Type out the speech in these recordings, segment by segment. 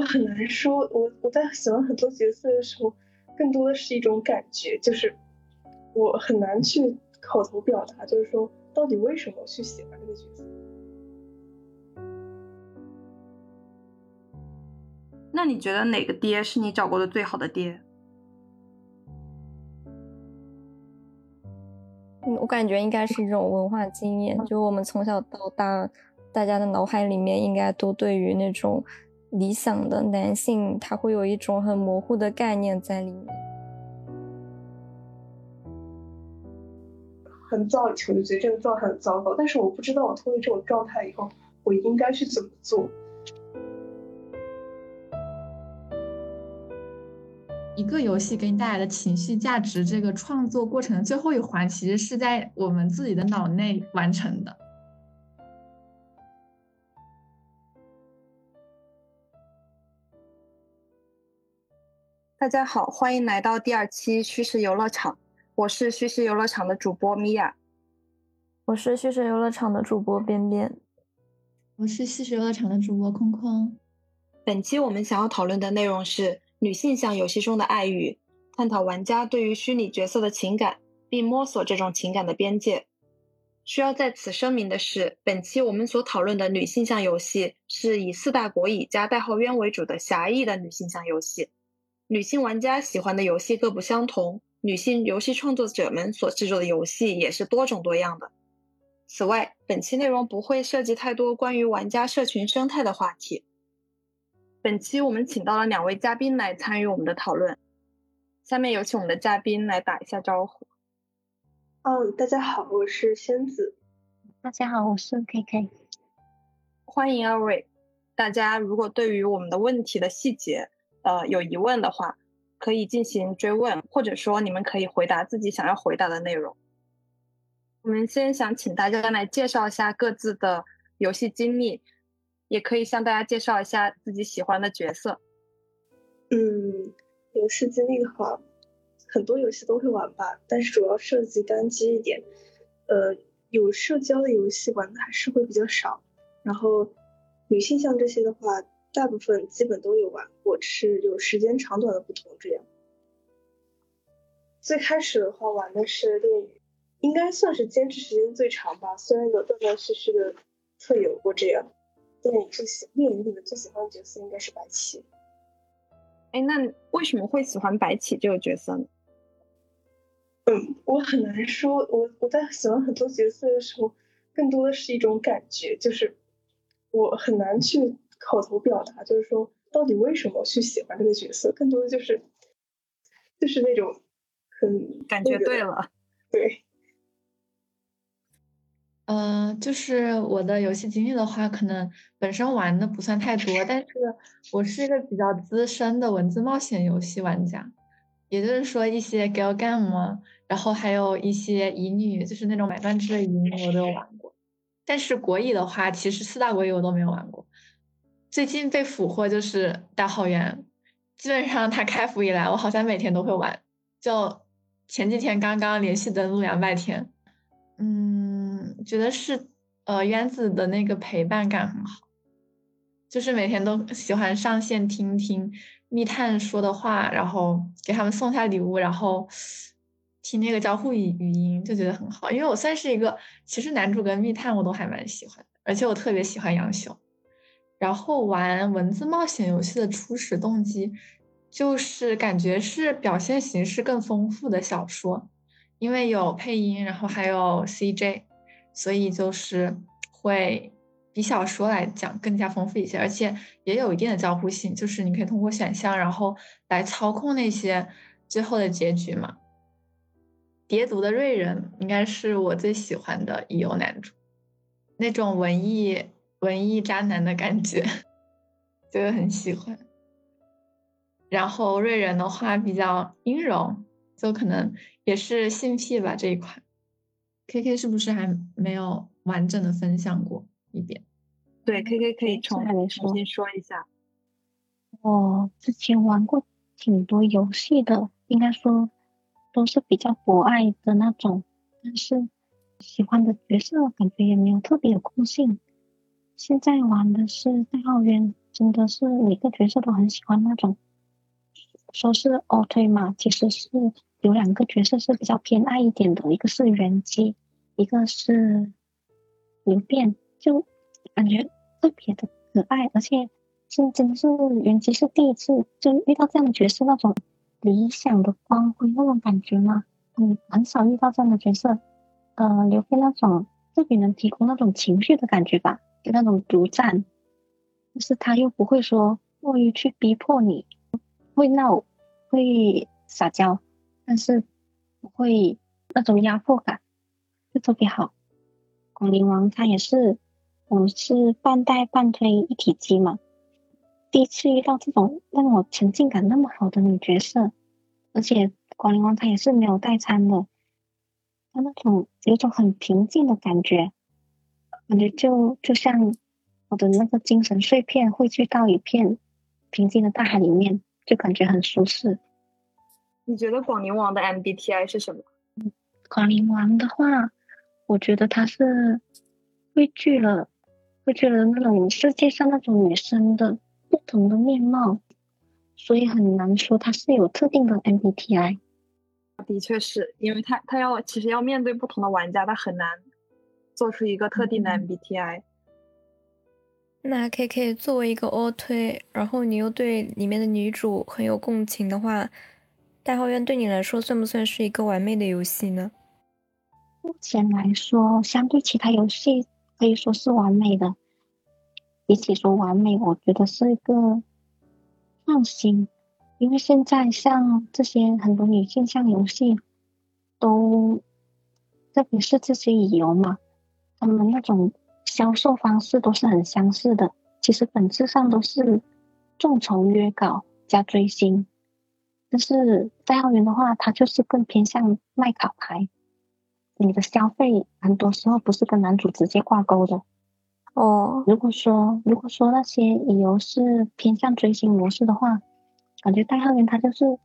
我很难说，我我在喜欢很多角色的时候，更多的是一种感觉，就是我很难去口头表达，就是说到底为什么去喜欢这个角色。那你觉得哪个爹是你找过的最好的爹？嗯，我感觉应该是一种文化经验，就我们从小到大，大家的脑海里面应该都对于那种理想的男性，他会有一种很模糊的概念在里面。很早以前就觉得这个状态很糟糕，但是我不知道我脱离这种状态以后，我应该去怎么做。一个游戏给你带来的情绪价值，这个创作过程的最后一环，其实是在我们自己的脑内完成的。大家好，欢迎来到第二期虚实游乐场，我是虚实游乐场的主播米娅，我是虚实游乐场的主播边边，我是虚实游乐场的主播空空。本期我们想要讨论的内容是。女性向游戏中的爱欲，探讨玩家对于虚拟角色的情感，并摸索这种情感的边界。需要在此声明的是，本期我们所讨论的女性向游戏是以四大国乙加代号鸢为主的狭义的女性向游戏。女性玩家喜欢的游戏各不相同，女性游戏创作者们所制作的游戏也是多种多样的。此外，本期内容不会涉及太多关于玩家社群生态的话题。本期我们请到了两位嘉宾来参与我们的讨论，下面有请我们的嘉宾来打一下招呼。嗯，大家好，我是仙子。大家好，我是 K K。欢迎二位。大家如果对于我们的问题的细节，呃，有疑问的话，可以进行追问，或者说你们可以回答自己想要回答的内容。我们先想请大家来介绍一下各自的游戏经历。也可以向大家介绍一下自己喜欢的角色。嗯，游戏经历的话，很多游戏都会玩吧，但是主要涉及单机一点。呃，有社交的游戏玩的还是会比较少。然后女性像这些的话，大部分基本都有玩过，只是有时间长短的不同这样。最开始的话玩的是恋与，应该算是坚持时间最长吧，虽然有断断续续的测游过这样。电影，最喜猎鱼里面最喜欢的角色应该是白起。哎，那为什么会喜欢白起这个角色呢？嗯，我很难说。我我在喜欢很多角色的时候，更多的是一种感觉，就是我很难去口头表达，就是说到底为什么去喜欢这个角色，更多的就是就是那种很感觉对了，对。嗯，就是我的游戏经历的话，可能本身玩的不算太多，但是我是一个比较资深的文字冒险游戏玩家，也就是说一些 gal game，然后还有一些乙女，就是那种买断制的乙女，我都有玩过。但是国乙的话，其实四大国乙我都没有玩过。最近被俘获就是大号园，基本上它开服以来，我好像每天都会玩。就前几天刚刚连续登录两百天，嗯。觉得是，呃，渊子的那个陪伴感很好，就是每天都喜欢上线听听密探说的话，然后给他们送下礼物，然后听那个交互语语音，就觉得很好。因为我算是一个，其实男主跟密探我都还蛮喜欢，而且我特别喜欢杨雄。然后玩文字冒险游戏的初始动机，就是感觉是表现形式更丰富的小说，因为有配音，然后还有 CJ。所以就是会比小说来讲更加丰富一些，而且也有一定的交互性，就是你可以通过选项，然后来操控那些最后的结局嘛。蝶毒的瑞人应该是我最喜欢的乙游男主，那种文艺文艺渣男的感觉，就很喜欢。然后瑞人的话比较阴柔，就可能也是性癖吧这一块。K K 是不是还没有完整的分享过一遍？对，K K 可以重重新说一下。我之前玩过挺多游戏的，应该说都是比较博爱的那种，但是喜欢的角色感觉也没有特别有共性。现在玩的是代号渊，真的是每个角色都很喜欢那种，说是 O 推嘛，其实是有两个角色是比较偏爱一点的，一个是袁姬，一个是刘辩，就感觉特别的可爱，而且是真的是袁姬是第一次就遇到这样的角色，那种理想的光辉那种感觉嘛，嗯，很少遇到这样的角色，呃，刘辩那种特别能提供那种情绪的感觉吧，那种独占。但是他又不会说过于去逼迫你，会闹，会撒娇，但是不会那种压迫感，就特别好。广陵王他也是，我是半带半推一体机嘛，第一次遇到这种让我沉浸感那么好的女角色，而且广陵王他也是没有代餐的，他那种有种很平静的感觉，感觉就就像。我的那个精神碎片汇聚到一片平静的大海里面，就感觉很舒适。你觉得广陵王的 MBTI 是什么？广陵王的话，我觉得他是汇聚了汇聚了那种世界上那种女生的不同的面貌，所以很难说他是有特定的 MBTI。的确是因为他他要其实要面对不同的玩家，他很难做出一个特定的 MBTI。那 K K 作为一个 O 推，然后你又对里面的女主很有共情的话，代号院对你来说算不算是一个完美的游戏呢？目前来说，相对其他游戏可以说是完美的。比起说完美，我觉得是一个创新，因为现在像这些很多女性向游戏，都特别是这些乙游嘛，他们那种。销售方式都是很相似的，其实本质上都是众筹约稿加追星。但是在奥园的话，它就是更偏向卖卡牌，你的消费很多时候不是跟男主直接挂钩的。哦，如果说如果说那些理由是偏向追星模式的话，感觉代号园它就是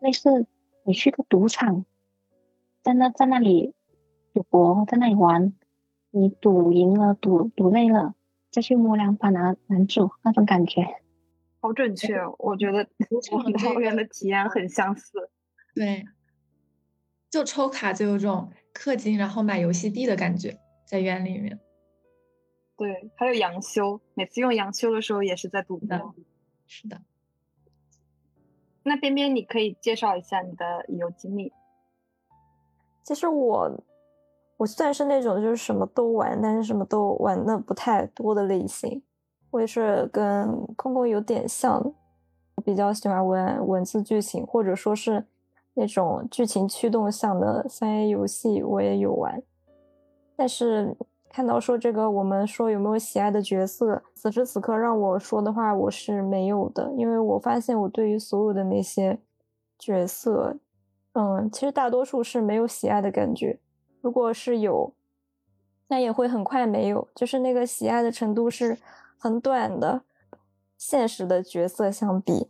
类似你去个赌场，在那在那里赌博，在那里玩。你赌赢了，赌赌累了，再去摸两把拿男主那种感觉，好准确。我觉得我和桃园的体验很相似。对，就抽卡就有种氪金然后买游戏币的感觉，在园里面。对，还有杨修，每次用杨修的时候也是在赌的。是的。那边边，你可以介绍一下你的游经历。其实我。我算是那种就是什么都玩，但是什么都玩的不太多的类型。我也是跟空空有点像，比较喜欢玩文字剧情，或者说是那种剧情驱动向的三 A 游戏，我也有玩。但是看到说这个，我们说有没有喜爱的角色？此时此刻让我说的话，我是没有的，因为我发现我对于所有的那些角色，嗯，其实大多数是没有喜爱的感觉。如果是有，那也会很快没有，就是那个喜爱的程度是很短的。现实的角色相比，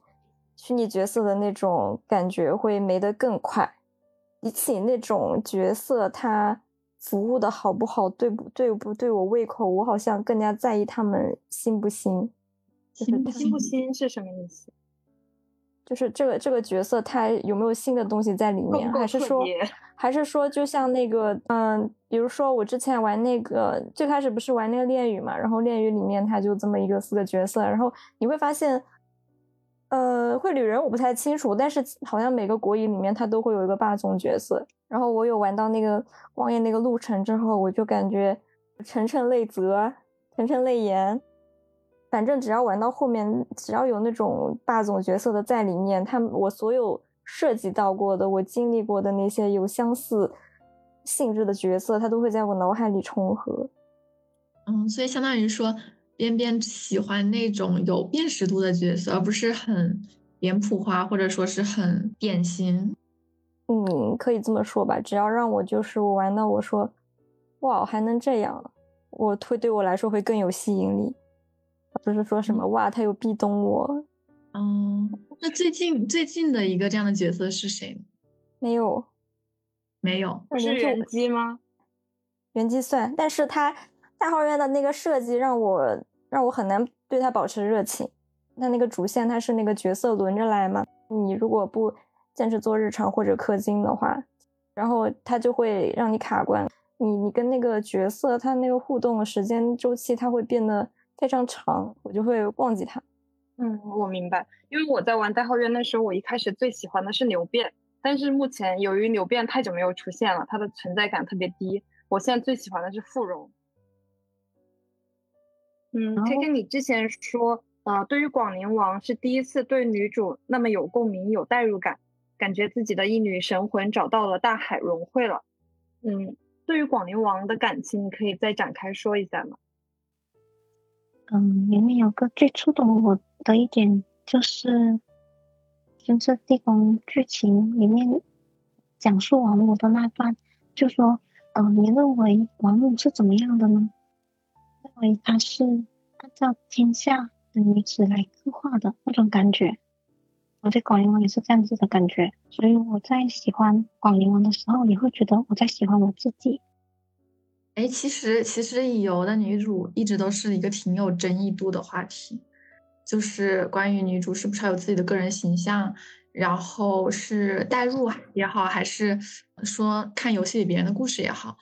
虚拟角色的那种感觉会没得更快。比起那种角色，他服务的好不好，对不对不对我胃口，我好像更加在意他们新不新。新不新是什么意思？就是这个这个角色他有没有新的东西在里面，还是说，还是说就像那个，嗯，比如说我之前玩那个，最开始不是玩那个恋与嘛，然后恋与里面他就这么一个四个角色，然后你会发现，呃，会旅人我不太清楚，但是好像每个国乙里面他都会有一个霸总角色，然后我有玩到那个光夜那个路程之后，我就感觉晨晨泪泽，晨晨泪颜。反正只要玩到后面，只要有那种霸总角色的在里面，他我所有涉及到过的、我经历过的那些有相似性质的角色，他都会在我脑海里重合。嗯，所以相当于说，边边喜欢那种有辨识度的角色，而不是很脸谱化或者说是很典型。嗯，可以这么说吧。只要让我就是我玩到我说，哇，还能这样，我会对我来说会更有吸引力。不是说什么哇，他有壁咚我。嗯，那最近最近的一个这样的角色是谁？没有，没有，是原机吗？原机算，但是他大号院的那个设计让我让我很难对他保持热情。他那个主线他是那个角色轮着来嘛，你如果不坚持做日常或者氪金的话，然后他就会让你卡关。你你跟那个角色他那个互动的时间周期，他会变得非常长，我就会忘记它。嗯，我明白，因为我在玩代号月那时候，我一开始最喜欢的是牛变，但是目前由于牛变太久没有出现了，它的存在感特别低。我现在最喜欢的是芙蓉。嗯，K K，你之前说，呃，对于广陵王是第一次对女主那么有共鸣、有代入感，感觉自己的一女神魂找到了大海融汇了。嗯。对于广陵王的感情，你可以再展开说一下吗？嗯，里面有个最触动我的一点，就是《金色地宫》剧情里面讲述王母的那段，就说，嗯，你认为王母是怎么样的呢？认为她是按照天下的女子来刻画的那种感觉。我对广陵王也是这样子的感觉，所以我在喜欢广陵王的时候，也会觉得我在喜欢我自己。哎，其实其实乙游的女主一直都是一个挺有争议度的话题，就是关于女主是不是有自己的个人形象，然后是代入也好，还是说看游戏里别人的故事也好。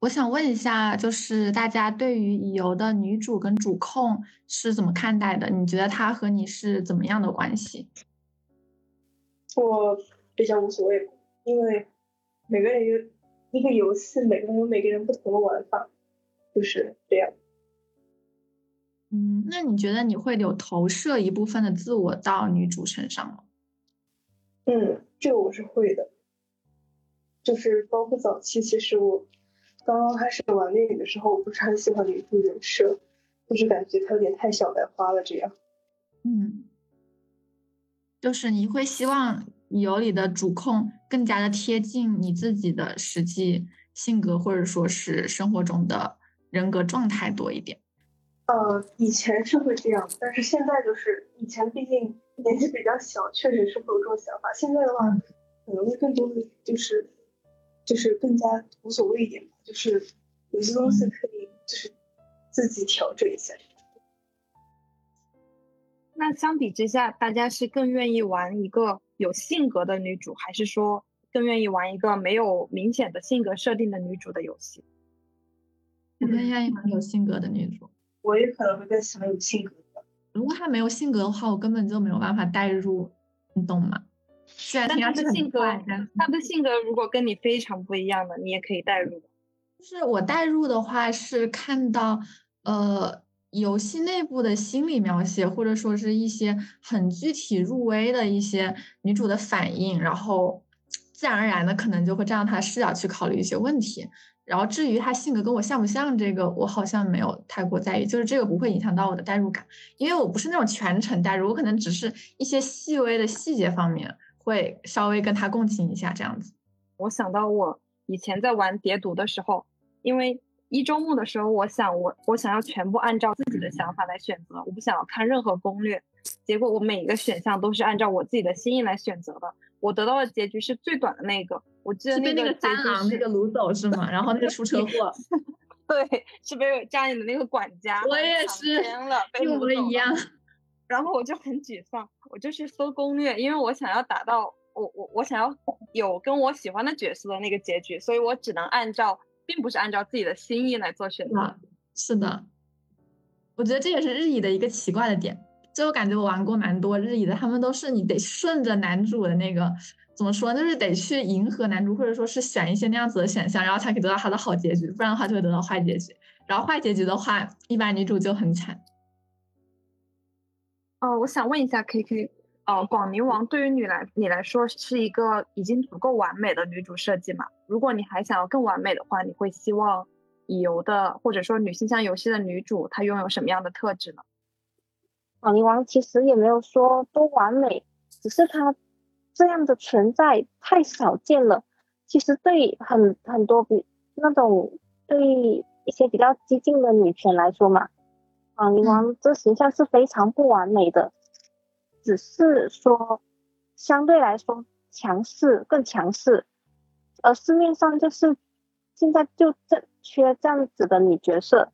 我想问一下，就是大家对于乙游的女主跟主控是怎么看待的？你觉得她和你是怎么样的关系？我比较无所谓，因为每个人一个游戏，每个人有每个人不同的玩法，就是这样。嗯，那你觉得你会有投射一部分的自我到女主身上吗？嗯，这个我是会的，就是包括早期，其实我刚刚开始玩恋与的时候，我不是很喜欢女主人设，就是感觉她有点太小白花了这样。嗯。就是你会希望游里的主控更加的贴近你自己的实际性格，或者说是生活中的人格状态多一点。呃，以前是会这样，但是现在就是以前毕竟年纪比较小，确实是会有这种想法。现在的话，可能会更多的就是就是更加无所谓一点，就是有些东西可以就是自己调整一下。那相比之下，大家是更愿意玩一个有性格的女主，还是说更愿意玩一个没有明显的性格设定的女主的游戏？我更愿意玩有性格的女主。我也可能会更喜欢有性格的。如果她没有性格的话，我根本就没有办法代入，你懂吗？虽然她的性格，她的性格如果跟你非常不一样的，你也可以代入。就是我代入的话，是看到呃。游戏内部的心理描写，或者说是一些很具体入微的一些女主的反应，然后自然而然的可能就会站到她的视角去考虑一些问题。然后至于她性格跟我像不像，这个我好像没有太过在意，就是这个不会影响到我的代入感，因为我不是那种全程代入，我可能只是一些细微的细节方面会稍微跟她共情一下这样子。我想到我以前在玩叠毒的时候，因为。一周目的时候，我想我我想要全部按照自己的想法来选择，我不想要看任何攻略。结果我每一个选项都是按照我自己的心意来选择的，我得到的结局是最短的那个。我记得那个三郎那个掳走是吗？然后那个出车祸，对，是被家里的那个管家我也是了，一模一样。然后我就很沮丧，我就去搜攻略，因为我想要达到我我我想要有跟我喜欢的角色的那个结局，所以我只能按照。并不是按照自己的心意来做选择。是的，我觉得这也是日乙的一个奇怪的点。就我感觉我玩过蛮多日乙的，他们都是你得顺着男主的那个怎么说，就是得去迎合男主，或者说是选一些那样子的选项，然后才可以得到他的好结局，不然的话就会得到坏结局。然后坏结局的话，一般女主就很惨。哦，我想问一下 K K。呃，广陵王对于你来你来说是一个已经足够完美的女主设计嘛？如果你还想要更完美的话，你会希望乙游的或者说女性向游戏的女主她拥有什么样的特质呢？广陵王其实也没有说多完美，只是她这样的存在太少见了。其实对很很多比那种对一些比较激进的女权来说嘛，广陵王这形象是非常不完美的。只是说，相对来说强势更强势，而市面上就是现在就这缺这样子的女角色，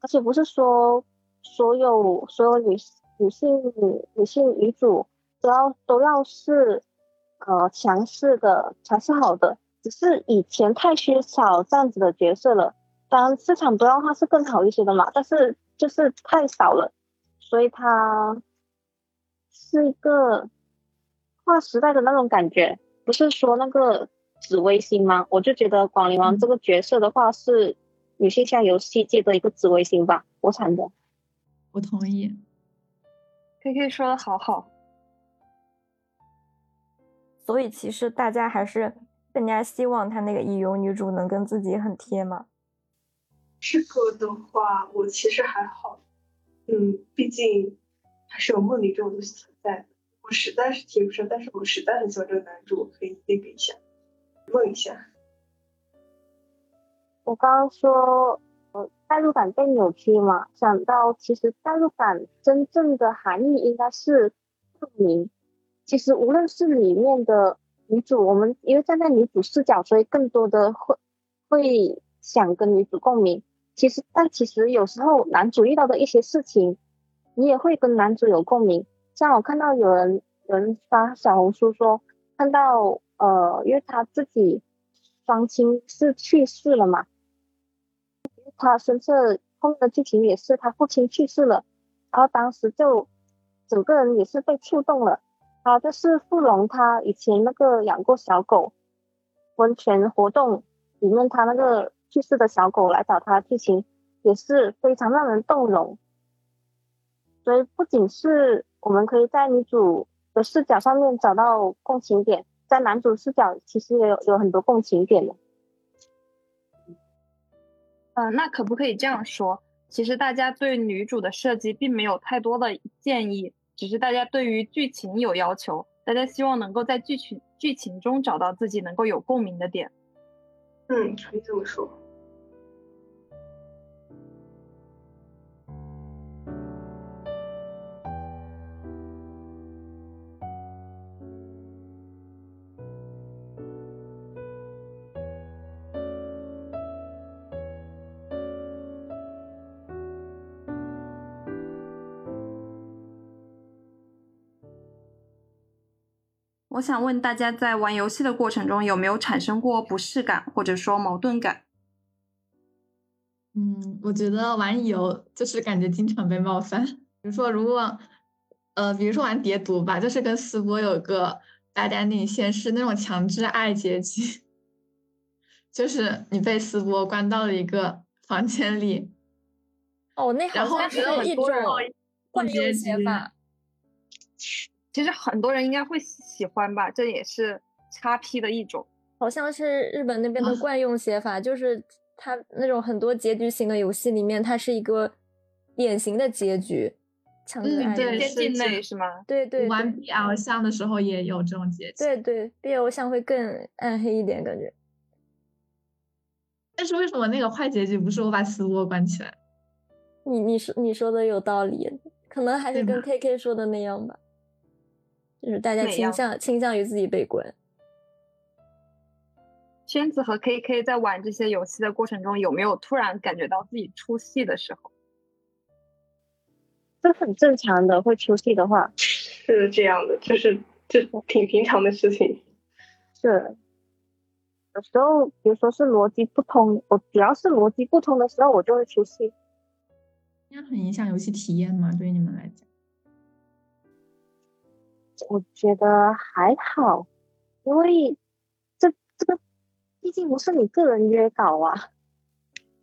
而且不是说所有所有女女性女性女主都要都要是呃强势的才是好的，只是以前太缺少这样子的角色了。当然市场多样化是更好一些的嘛，但是就是太少了，所以它是一个划时代的那种感觉。不是说那个紫微星吗？我就觉得广陵王这个角色的话是女性向游戏界的一个紫微星吧，国产的。我同意，K K 说的好好。所以其实大家还是更加希望他那个乙游女主能跟自己很贴嘛。这个的话，我其实还好，嗯，毕竟还是有梦里这种东西存在的。我实在是提不上，但是我实在很喜欢这个男主，可以那个一下，问一下。我刚刚说，呃，代入感被扭曲嘛，想到其实代入感真正的含义应该是共鸣。其实无论是里面的女主，我们因为站在女主视角，所以更多的会会想跟女主共鸣。其实，但其实有时候男主遇到的一些事情，你也会跟男主有共鸣。像我看到有人有人发小红书说，看到呃，因为他自己双亲是去世了嘛，他深色后面的剧情也是他父亲去世了，然后当时就整个人也是被触动了。他就是富龙，他以前那个养过小狗，温泉活动里面他那个去世的小狗来找他，剧情也是非常让人动容。所以不仅是。我们可以在女主的视角上面找到共情点，在男主视角其实也有有很多共情点的。嗯，那可不可以这样说？其实大家对女主的设计并没有太多的建议，只是大家对于剧情有要求，大家希望能够在剧情剧情中找到自己能够有共鸣的点。嗯，可以这么说。我想问大家，在玩游戏的过程中有没有产生过不适感，或者说矛盾感？嗯，我觉得玩游就是感觉经常被冒犯。比如说，如果呃，比如说玩叠毒吧，就是跟思波有个大胆领先是那种强制爱结局，就是你被思波关到了一个房间里。哦，那好像是一种惯用写法。其实很多人应该会喜欢吧，这也是叉 P 的一种。好像是日本那边的惯用写法，就是它那种很多结局型的游戏里面，它是一个典型的结局。嗯，对，接近类是吗？对对。玩 BL 像的时候也有这种结局。对对，BL 像会更暗黑一点感觉。但是为什么那个坏结局不是我把死窝关起来？你你说你说的有道理，可能还是跟 KK 说的那样吧。就是大家倾向倾向于自己被关。圈子和 KK 在玩这些游戏的过程中，有没有突然感觉到自己出戏的时候？这很正常的，会出戏的话是这样的，就是这挺平常的事情。是，有时候比如说是逻辑不通，我只要是逻辑不通的时候，我就会出戏。那很影响游戏体验嘛？对于你们来讲？我觉得还好，因为这这个毕竟不是你个人约稿啊。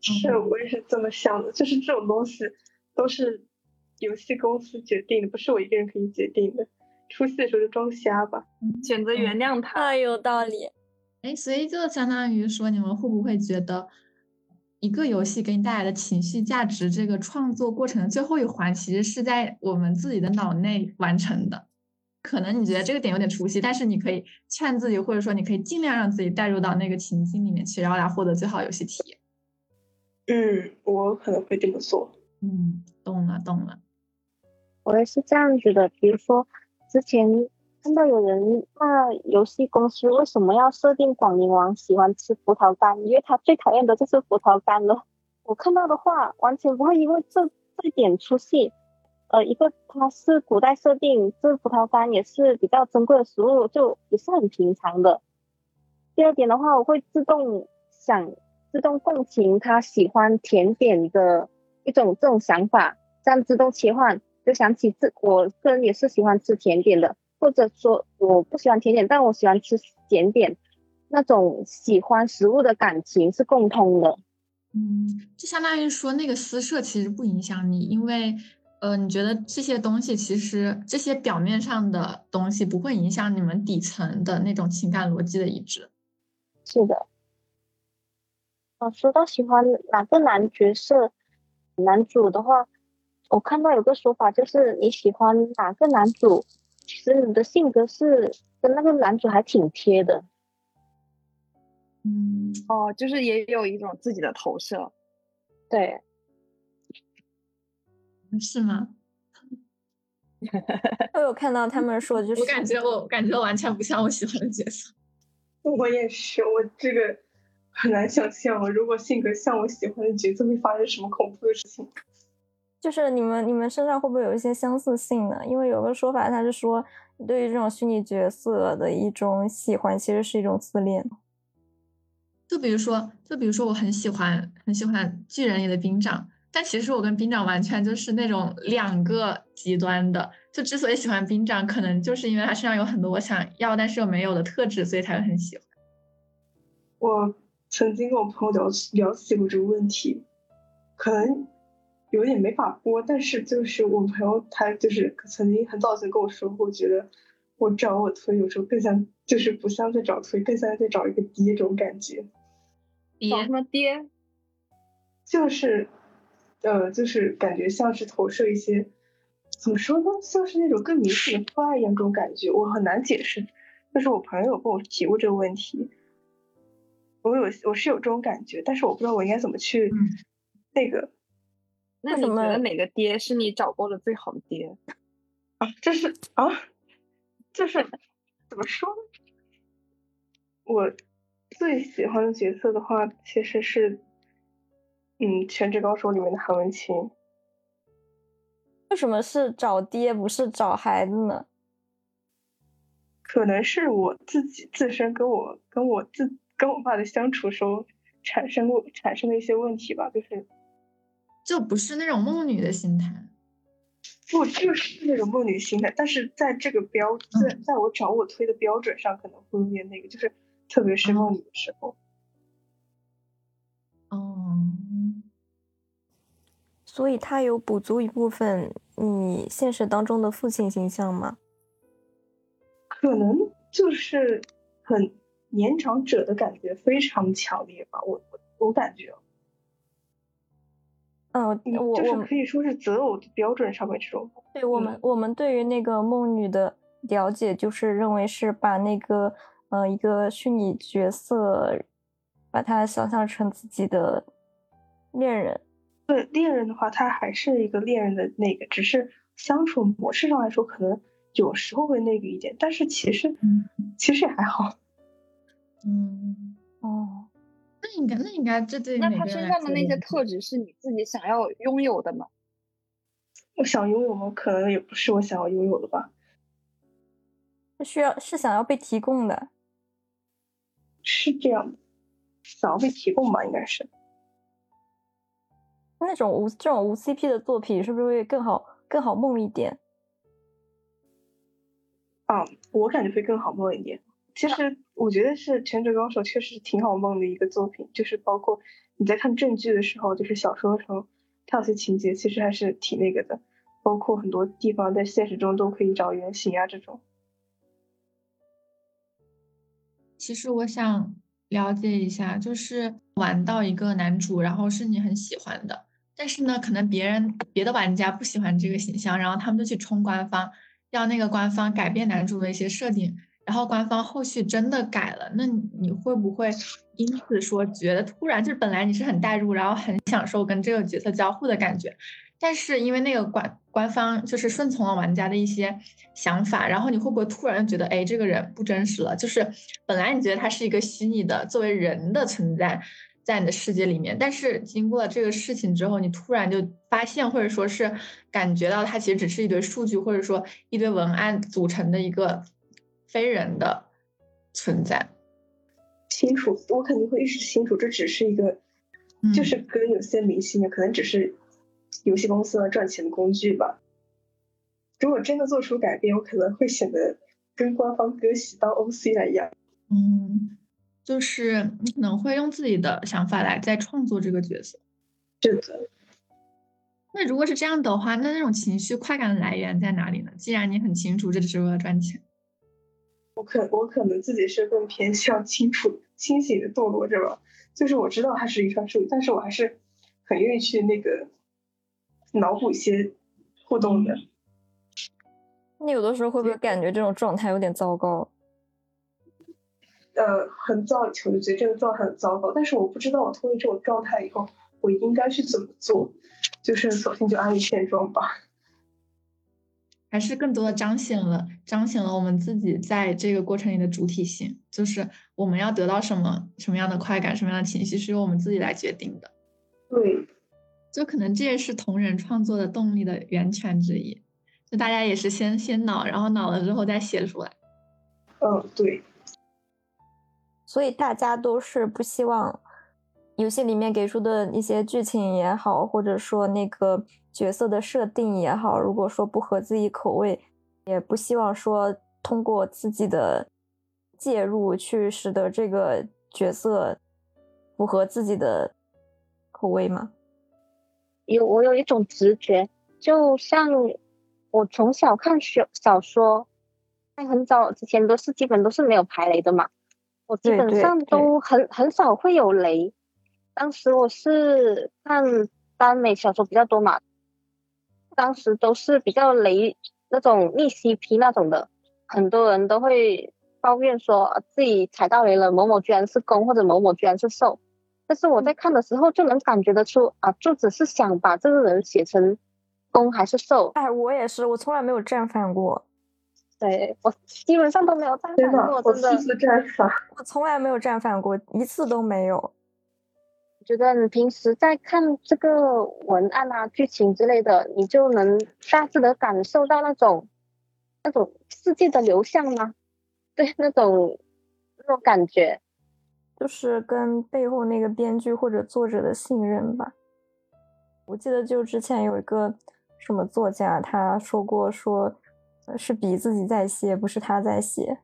是，我也是这么想的，就是这种东西都是游戏公司决定的，不是我一个人可以决定的。出戏的时候就装瞎吧，选择原谅他。太有道理。哎，所以就相当于说，你们会不会觉得一个游戏给你带来的情绪价值，这个创作过程的最后一环，其实是在我们自己的脑内完成的？可能你觉得这个点有点出戏，但是你可以劝自己，或者说你可以尽量让自己带入到那个情境里面去，然后来获得最好游戏体验。嗯，我可能会这么做。嗯，懂了，懂了。我也是这样子的。比如说，之前看到有人骂游戏公司为什么要设定广陵王喜欢吃葡萄干，因为他最讨厌的就是葡萄干了。我看到的话，完全不会因为这这一点出戏。呃，一个它是古代设定，这葡萄干也是比较珍贵的食物，就也是很平常的。第二点的话，我会自动想自动共情他喜欢甜点的一种这种想法，这样自动切换，就想起自我个人也是喜欢吃甜点的，或者说我不喜欢甜点，但我喜欢吃咸点，那种喜欢食物的感情是共通的。嗯，就相当于说那个私设其实不影响你，因为。呃，你觉得这些东西其实这些表面上的东西不会影响你们底层的那种情感逻辑的一致？是的。呃，说到喜欢哪个男角色、男主的话，我看到有个说法就是你喜欢哪个男主，其实你的性格是跟那个男主还挺贴的。嗯，哦，就是也有一种自己的投射。对。是吗？我有看到他们说，就是我感觉我感觉完全不像我喜欢的角色。我也是，我这个很难想象，我如果性格像我喜欢的角色，会发生什么恐怖的事情。就是你们你们身上会不会有一些相似性呢？因为有个说法，他是说对于这种虚拟角色的一种喜欢，其实是一种自恋。就比如说，就比如说，我很喜欢很喜欢巨人里的兵长。但其实我跟兵长完全就是那种两个极端的，就之所以喜欢兵长，可能就是因为他身上有很多我想要但是又没有的特质，所以才会很喜欢。我曾经跟我朋友聊聊起过这个问题，可能有点没法播，但是就是我朋友他就是曾经很早前跟我说过，觉得我找我推有时候更像，就是不像在找推，更像在找一个爹这种感觉。找什么爹？就是。呃，就是感觉像是投射一些，怎么说呢？像是那种更明显的 父爱一样，这种感觉我很难解释。但是我朋友有跟我提过这个问题，我有我是有这种感觉，但是我不知道我应该怎么去那个。那你觉得哪个爹是你找过的最好的爹？啊，这是啊，就是 怎么说呢？我最喜欢的角色的话，其实是。嗯，《全职高手》里面的韩文清，为什么是找爹不是找孩子呢？可能是我自己自身跟我跟我自跟我爸的相处时候产生过产生的一些问题吧，就是就不是那种梦女的心态，不就是那种梦女心态，但是在这个标在在我找我推的标准上可能会有点那个，就是特别是梦女的时候。哦，所以他有补足一部分你现实当中的父亲形象吗？可能就是很年长者的感觉非常强烈吧，我我我感觉。嗯，我就是可以说是择偶的标准上面这种。对我们，我们对于那个梦女的了解，就是认为是把那个呃一个虚拟角色。把他想象成自己的恋人，对恋人的话，他还是一个恋人的那个，只是相处模式上来说，可能有时候会那个一点，但是其实，其实也还好。嗯，哦，那应该，那应该这对那他身上的那些特质是你自己想要拥有的吗？我想拥有吗？可能也不是我想要拥有的吧。是需要是想要被提供的，是这样的。想要被提供吧，应该是那种无这种无 CP 的作品，是不是会更好更好梦一点？啊，我感觉会更好梦一点。其实我觉得是《全职高手》确实挺好梦的一个作品，就是包括你在看正剧的时候，就是小说的时候，它有些情节其实还是挺那个的，包括很多地方在现实中都可以找原型啊这种。其实我想。了解一下，就是玩到一个男主，然后是你很喜欢的，但是呢，可能别人别的玩家不喜欢这个形象，然后他们就去冲官方，要那个官方改变男主的一些设定，然后官方后续真的改了，那你会不会因此说觉得突然就是本来你是很代入，然后很享受跟这个角色交互的感觉？但是因为那个官官方就是顺从了玩家的一些想法，然后你会不会突然觉得，哎，这个人不真实了？就是本来你觉得他是一个虚拟的作为人的存在，在你的世界里面。但是经过了这个事情之后，你突然就发现，或者说是感觉到它其实只是一堆数据，或者说一堆文案组成的一个非人的存在。清楚，我肯定会意识清楚，这只是一个，就是跟有些明星的可能只是游戏公司的赚钱的工具吧。如果真的做出改变，我可能会显得跟官方割席当 OC 来一样。嗯，就是你可能会用自己的想法来再创作这个角色。是的。那如果是这样的话，那那种情绪快感的来源在哪里呢？既然你很清楚这只是为了赚钱，我可我可能自己是更偏向清楚、清醒的堕落者吧。就是我知道它是一串数据，但是我还是很愿意去那个脑补一些互动的。你有的时候会不会感觉这种状态有点糟糕？呃，很早以前我就觉得这个状态很糟糕，但是我不知道我脱离这种状态以后，我应该去怎么做。就是索性就安于现状吧。还是更多的彰显了彰显了我们自己在这个过程里的主体性，就是我们要得到什么什么样的快感，什么样的情绪，是由我们自己来决定的。对，就可能这也是同人创作的动力的源泉之一。就大家也是先先脑，然后脑了之后再写出来。嗯，对。所以大家都是不希望游戏里面给出的一些剧情也好，或者说那个角色的设定也好，如果说不合自己口味，也不希望说通过自己的介入去使得这个角色符合自己的口味吗？有，我有一种直觉，就像。我从小看小小说，在很早之前都是基本都是没有排雷的嘛，我基本上都很很少会有雷。当时我是看耽美小说比较多嘛，当时都是比较雷那种逆 CP 那种的，很多人都会抱怨说自己踩到雷了，某某居然是攻或者某某居然是受。但是我在看的时候就能感觉得出啊，作者是想把这个人写成。攻还是受？哎，我也是，我从来没有战犯过。对我基本上都没有战反过，真的。我次战犯，我从来没有战反过，一次都没有。我觉得你平时在看这个文案啊、剧情之类的，你就能大致的感受到那种那种世界的流向吗？对，那种那种感觉，就是跟背后那个编剧或者作者的信任吧。我记得就之前有一个。什么作家他说过说，是笔自己在写，不是他在写。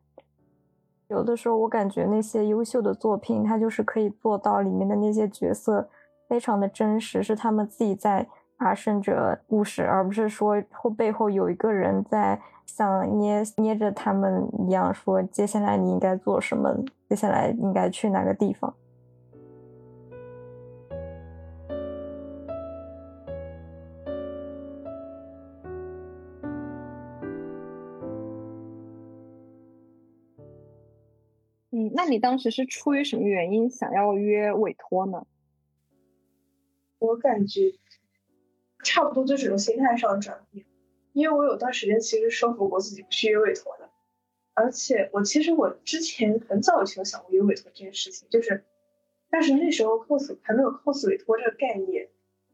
有的时候我感觉那些优秀的作品，他就是可以做到里面的那些角色非常的真实，是他们自己在发生着故事，而不是说后背后有一个人在像捏捏着他们一样说，接下来你应该做什么，接下来应该去哪个地方。那你当时是出于什么原因想要约委托呢？我感觉差不多就是种心态上的转变，因为我有段时间其实说服过自己不去约委托的，而且我其实我之前很早以前想过约委托这件事情，就是，但是那时候 cos 还没有 cos 委托这个概念，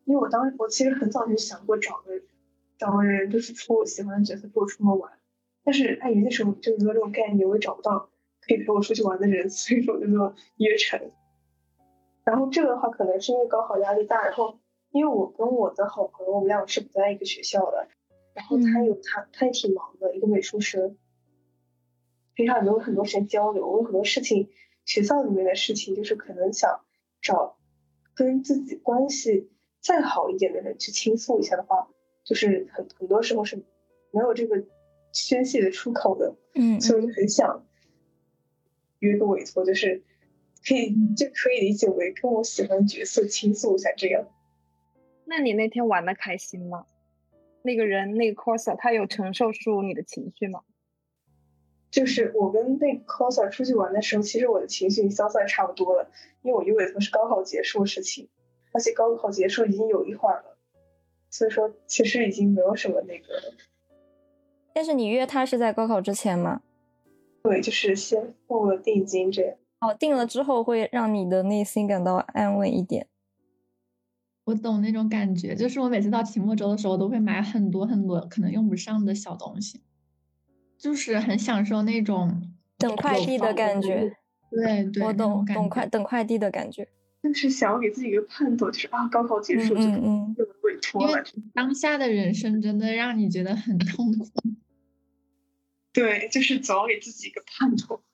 因为我当我其实很早就想过找个找个人，就是出我喜欢的角色陪我出门玩，但是碍于那时候就没有这种概念，我也找不到。可以陪我出去玩的人，所以说我就这么约成。然后这个的话，可能是因为高考压力大，然后因为我跟我的好朋友，我们俩是不在一个学校的，然后他有他他也挺忙的，一个美术生，平常也没有很多时间交流。我有很多事情，学校里面的事情，就是可能想找跟自己关系再好一点的人去倾诉一下的话，就是很很多时候是没有这个宣泄的出口的。嗯，所以我就很想。约个委托就是可以就可以理解为跟我喜欢角色倾诉一下这样。那你那天玩的开心吗？那个人那个 coser 他有承受住你的情绪吗？就是我跟那个 coser 出去玩的时候，其实我的情绪已经消散差不多了，因为我约委托是高考结束的事情，而且高考结束已经有一会儿了，所以说其实已经没有什么那个。但是你约他是在高考之前吗？对，就是先付了定金这样。哦定了之后，会让你的内心感到安稳一点。我懂那种感觉，就是我每次到期末周的时候，都会买很多很多可能用不上的小东西，就是很享受那种等快递的感觉。对对，我懂懂快等快递的感觉。就是想要给自己一个盼头，就是啊，高考结束就嗯就委托了。当下的人生真的让你觉得很痛苦。对，就是总要给自己一个盼头。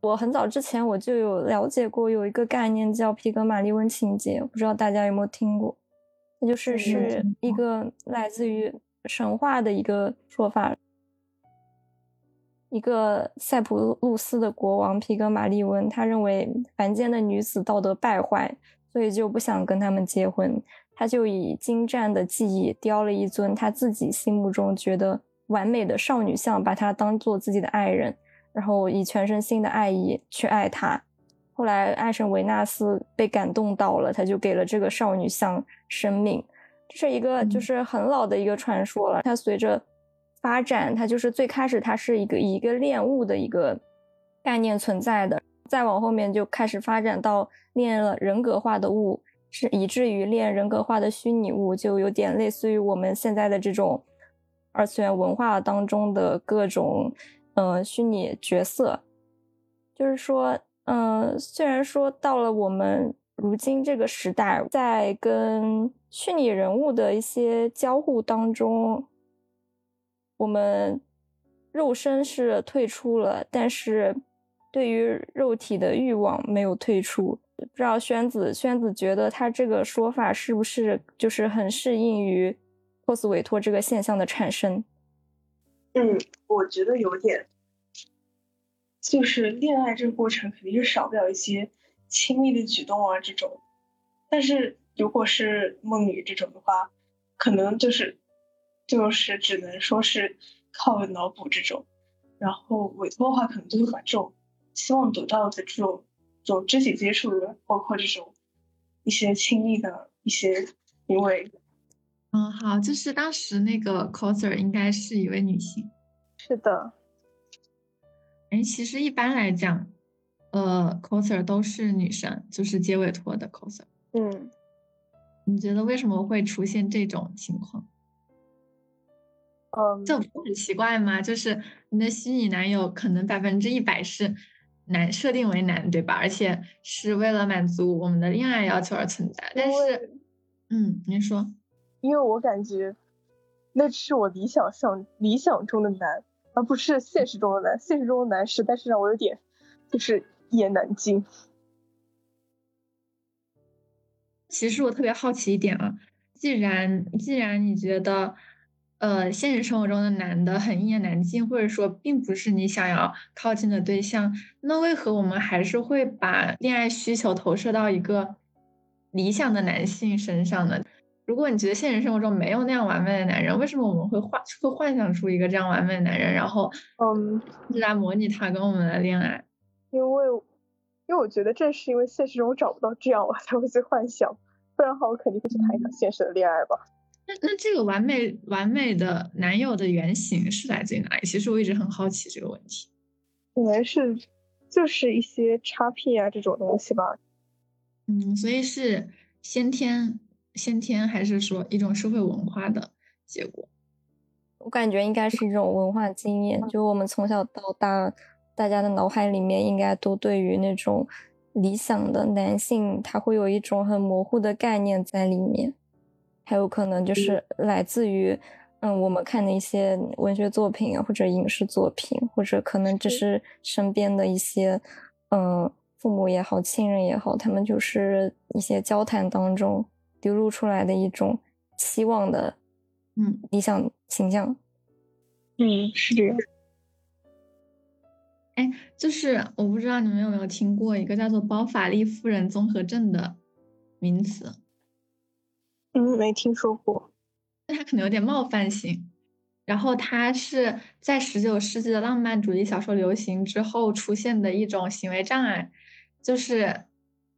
我很早之前我就有了解过，有一个概念叫皮格马利温情节，不知道大家有没有听过？那就是是一个来自于神话的一个说法。一个塞浦路斯的国王皮格马利温，他认为凡间的女子道德败坏，所以就不想跟他们结婚。他就以精湛的技艺雕了一尊他自己心目中觉得完美的少女像，把她当做自己的爱人。然后以全身心的爱意去爱她。后来爱神维纳斯被感动到了，他就给了这个少女像生命。这是一个就是很老的一个传说了。它随着发展，它就是最开始它是一个以一个恋物的一个概念存在的，再往后面就开始发展到恋了人格化的物，是以至于练人格化的虚拟物，就有点类似于我们现在的这种二次元文化当中的各种。呃，虚拟角色，就是说，嗯，虽然说到了我们如今这个时代，在跟虚拟人物的一些交互当中，我们肉身是退出了，但是对于肉体的欲望没有退出。不知道宣子，宣子觉得他这个说法是不是就是很适应于 cos 委托这个现象的产生？嗯，我觉得有点，就是恋爱这个过程肯定是少不了一些亲密的举动啊这种，但是如果是梦女这种的话，可能就是就是只能说是靠脑补这种，然后委托的话可能就会把这种希望得到的这种这种肢体接触的，包括这种一些亲密的一些行为。嗯，好，就是当时那个 coser 应该是一位女性，是的。哎，其实一般来讲，呃，coser 都是女生，就是接委托的 coser。嗯，你觉得为什么会出现这种情况？嗯，这不很奇怪吗？就是你的虚拟男友可能百分之一百是男，设定为男，对吧？而且是为了满足我们的恋爱要求而存在。但是，嗯，您说。因为我感觉，那是我理想上理想中的男，而不是现实中的男。现实中的男实在是让我有点，就是一言难尽。其实我特别好奇一点啊，既然既然你觉得，呃，现实生活中的男的很一言难尽，或者说并不是你想要靠近的对象，那为何我们还是会把恋爱需求投射到一个理想的男性身上呢？如果你觉得现实生活中没有那样完美的男人，为什么我们会幻会幻想出一个这样完美的男人，然后嗯，来模拟他跟我们的恋爱？因为，因为我觉得正是因为现实中找不到这样，我才会去幻想，不然的话我肯定会去谈一场现实的恋爱吧。那那这个完美完美的男友的原型是来自于哪里？其实我一直很好奇这个问题。可能是就是一些插 P 啊这种东西吧。嗯，所以是先天。先天还是说一种社会文化的结果？我感觉应该是一种文化经验，就我们从小到大，大家的脑海里面应该都对于那种理想的男性，他会有一种很模糊的概念在里面。还有可能就是来自于，嗯，我们看的一些文学作品啊，或者影视作品，或者可能只是身边的一些，嗯，父母也好，亲人也好，他们就是一些交谈当中。流露出来的一种期望的，嗯，理想形象。嗯，是这样。哎，就是我不知道你们有没有听过一个叫做包法利夫人综合症的名词。嗯，没听说过。它可能有点冒犯性。然后它是在十九世纪的浪漫主义小说流行之后出现的一种行为障碍，就是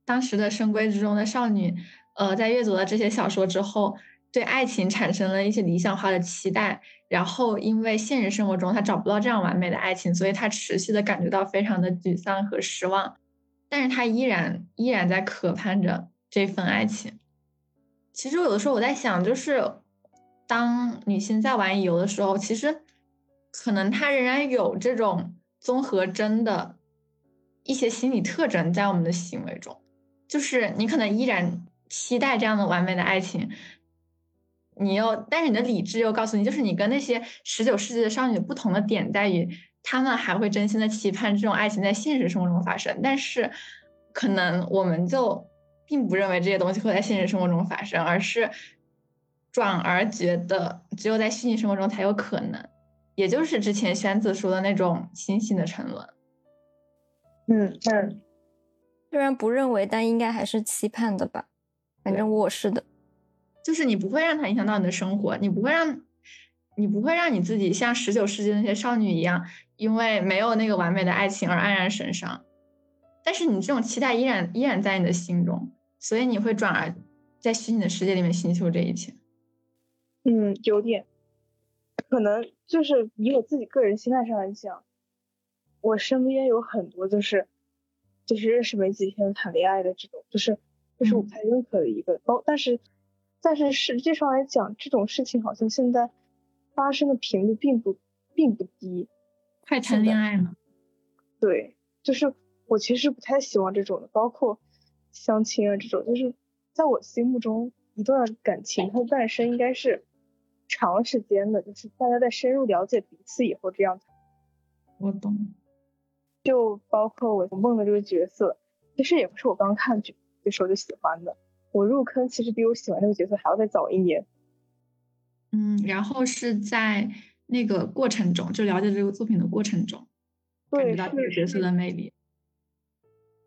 当时的深闺之中的少女。呃，在阅读了这些小说之后，对爱情产生了一些理想化的期待，然后因为现实生活中他找不到这样完美的爱情，所以他持续的感觉到非常的沮丧和失望，但是他依然依然在渴盼着这份爱情。其实有的时候我在想，就是当女性在玩游的时候，其实可能她仍然有这种综合征的一些心理特征在我们的行为中，就是你可能依然期待这样的完美的爱情。你又，但是你的理智又告诉你，就是你跟那些十九世纪的少女不同的点在于，她们还会真心的期盼这种爱情在现实生活中发生。但是，可能我们就并不认为这些东西会在现实生活中发生，而是转而觉得只有在虚拟生活中才有可能。也就是之前宣子说的那种星星的沉沦。嗯嗯，虽然不认为，但应该还是期盼的吧。反正我是的。就是你不会让它影响到你的生活，你不会让，你不会让你自己像十九世纪那些少女一样，因为没有那个完美的爱情而黯然神伤。但是你这种期待依然依然在你的心中，所以你会转而在虚拟的世界里面寻求这一切。嗯，有点，可能就是以我自己个人心态上来讲，我身边有很多就是就是认识没几天谈恋爱的这种，就是就是我不太认可的一个，包但是。但是实际上来讲，这种事情好像现在发生的频率并不并不低。快谈恋爱了？对，就是我其实不太喜欢这种的，包括相亲啊这种。就是在我心目中，一段感情它的诞生应该是长时间的，就是大家在深入了解彼此以后这样。我懂。就包括我梦的这个角色，其实也不是我刚看剧的时候就喜欢的。我入坑其实比我喜欢这个角色还要再早一年，嗯，然后是在那个过程中，就了解这个作品的过程中，感觉到这个角色的魅力。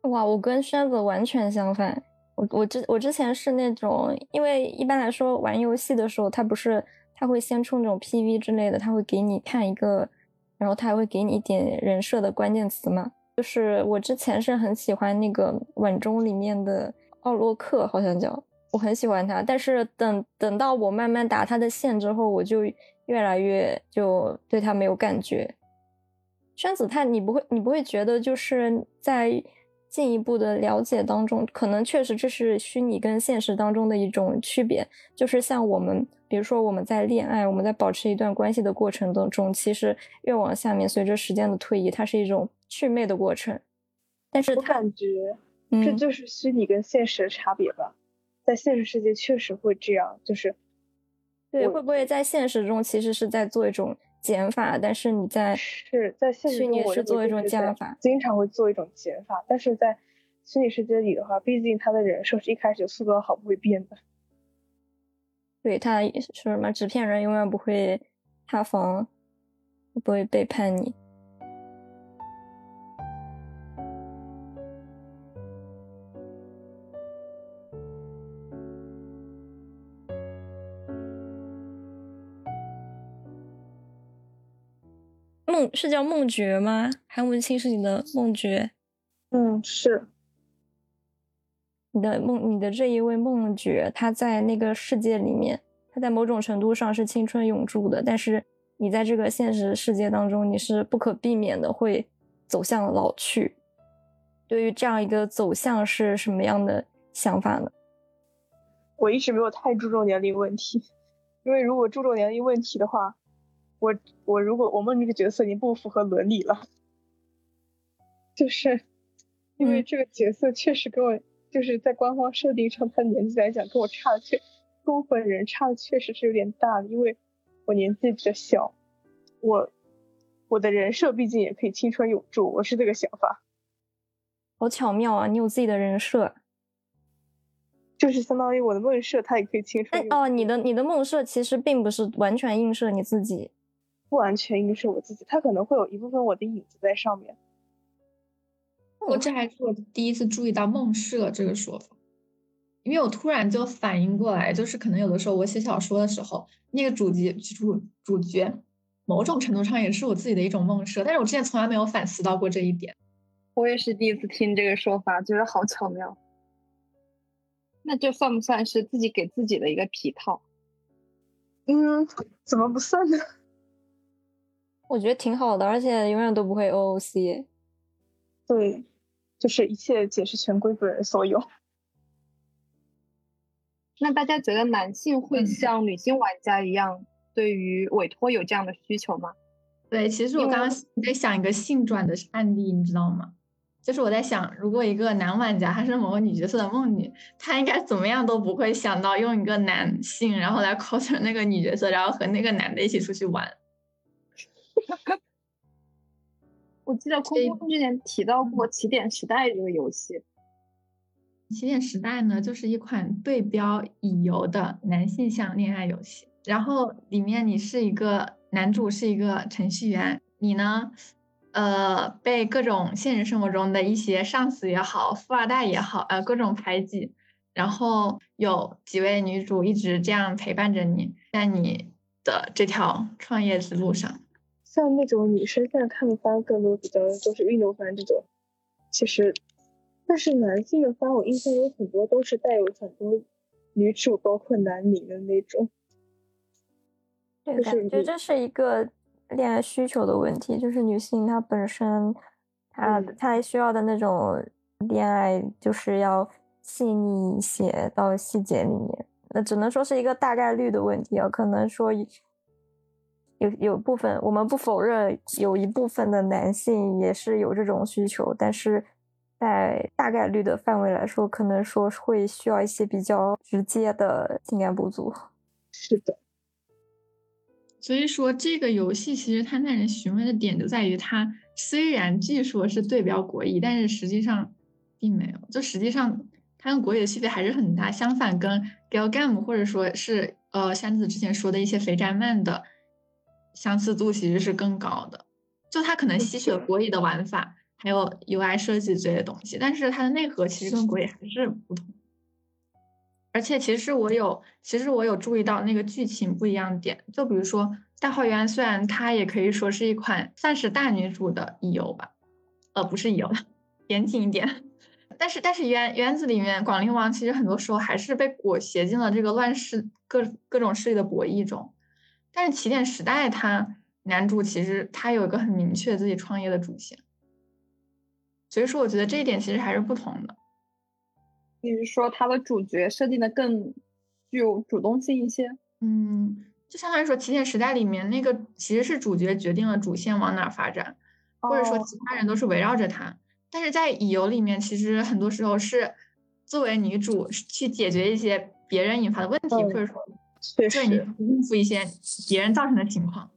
哇，我跟轩子完全相反。我我之我之前是那种，因为一般来说玩游戏的时候，他不是他会先出那种 PV 之类的，他会给你看一个，然后他还会给你一点人设的关键词嘛。就是我之前是很喜欢那个晚钟里面的。奥洛克好像叫，我很喜欢他，但是等等到我慢慢打他的线之后，我就越来越就对他没有感觉。宣子他，你不会你不会觉得就是在进一步的了解当中，可能确实这是虚拟跟现实当中的一种区别，就是像我们，比如说我们在恋爱，我们在保持一段关系的过程当中，其实越往下面，随着时间的推移，它是一种祛魅的过程，但是我感觉。这就是虚拟跟现实的差别吧，在现实世界确实会这样，就是对，会不会在现实中其实是在做一种减法，但是你在是在现实里我是做一种加法，经常会做一种减法，但是在虚拟世界里的话，毕竟他的人设是一开始就塑造好，不会变的。对他说什么纸片人，永远不会塌房，不会背叛你。梦是叫梦觉吗？韩文清是你的梦觉？嗯，是。你的梦，你的这一位梦觉，他在那个世界里面，他在某种程度上是青春永驻的，但是你在这个现实世界当中，你是不可避免的会走向老去。对于这样一个走向是什么样的想法呢？我一直没有太注重年龄问题，因为如果注重年龄问题的话。我我如果我梦这个角色已经不符合伦理了，就是因为这个角色确实跟我就是在官方设定上，他的年纪来讲跟我差的确跟我本人差的确实是有点大的，因为我年纪比较小，我我的人设毕竟也可以青春永驻，我是这个想法。好巧妙啊！你有自己的人设，就是相当于我的梦设，它也可以青春。哦，你的你的梦设其实并不是完全映射你自己。不完全应是我自己，他可能会有一部分我的影子在上面。我这还是我第一次注意到梦设这个说法，因为我突然就反应过来，就是可能有的时候我写小说的时候，那个主角主主角某种程度上也是我自己的一种梦设，但是我之前从来没有反思到过这一点。我也是第一次听这个说法，觉得好巧妙。那这算不算是自己给自己的一个皮套？嗯，怎么不算呢？我觉得挺好的，而且永远都不会 OOC。对，就是一切解释权归本人所有。那大家觉得男性会像女性玩家一样，对于委托有这样的需求吗？对，其实我刚刚在想一个性转的案例，你知道吗？就是我在想，如果一个男玩家他是某个女角色的梦女，他应该怎么样都不会想到用一个男性，然后来 cos 那个女角色，然后和那个男的一起出去玩。我记得空空之前提到过《起点时代》这个游戏。起点时代呢，就是一款对标乙游的男性向恋爱游戏。然后里面你是一个男主，是一个程序员，你呢，呃，被各种现实生活中的一些上司也好，富二代也好，呃，各种排挤。然后有几位女主一直这样陪伴着你，在你的这条创业之路上。像那种女生现在看的番，更多比较都是运动番这种，其实。但是男性的番，我印象有很多都是带有很多女主，包括男女的那种。对，感觉这是一个恋爱需求的问题，就是女性她本身，她她需要的那种恋爱，就是要细腻一些，到细节里面。那只能说是一个大概率的问题啊，可能说有有部分，我们不否认有一部分的男性也是有这种需求，但是。在大概率的范围来说，可能说会需要一些比较直接的情感补足。是的，所以说这个游戏其实它耐人寻味的点就在于，它虽然据说是对标国乙，但是实际上并没有。就实际上它跟国乙的区别还是很大。相反，跟 Galgame 或者说是呃箱子之前说的一些肥宅漫的相似度其实是更高的。就它可能吸取了国乙的玩法。还有 UI 设计这些东西，但是它的内核其实跟鬼还是不同。而且其实我有，其实我有注意到那个剧情不一样点。就比如说《大号园》，虽然它也可以说是一款算是大女主的游吧，呃，不是游，严谨一点。但是但是园园子里面，广陵王其实很多时候还是被裹挟进了这个乱世各各种势力的博弈中。但是起点时代，他男主其实他有一个很明确自己创业的主线。所以说，我觉得这一点其实还是不同的。你是说他的主角设定的更具有主动性一些？嗯，就相当于说《起点时代》里面那个其实是主角决定了主线往哪发展，或者说其他人都是围绕着他。但是在乙游里面，其实很多时候是作为女主去解决一些别人引发的问题，或者说对你应付一些别人造成的情况，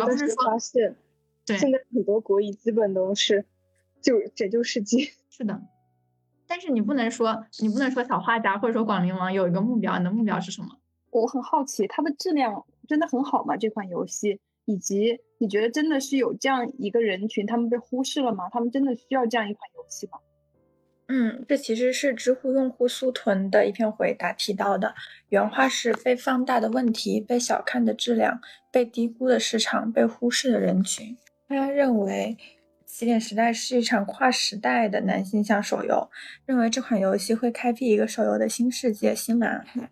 而不是说发现，对，现在很多国乙基本都是。就拯救世界 是的，但是你不能说你不能说小画家或者说广陵王有一个目标，你的目标是什么？我很好奇，它的质量真的很好吗？这款游戏，以及你觉得真的是有这样一个人群，他们被忽视了吗？他们真的需要这样一款游戏吗？嗯，这其实是知乎用户苏屯的一篇回答提到的，原话是被放大的问题、被小看的质量、被低估的市场、被忽视的人群。他认为。起点时代是一场跨时代的男性向手游，认为这款游戏会开辟一个手游的新世界、新蓝海。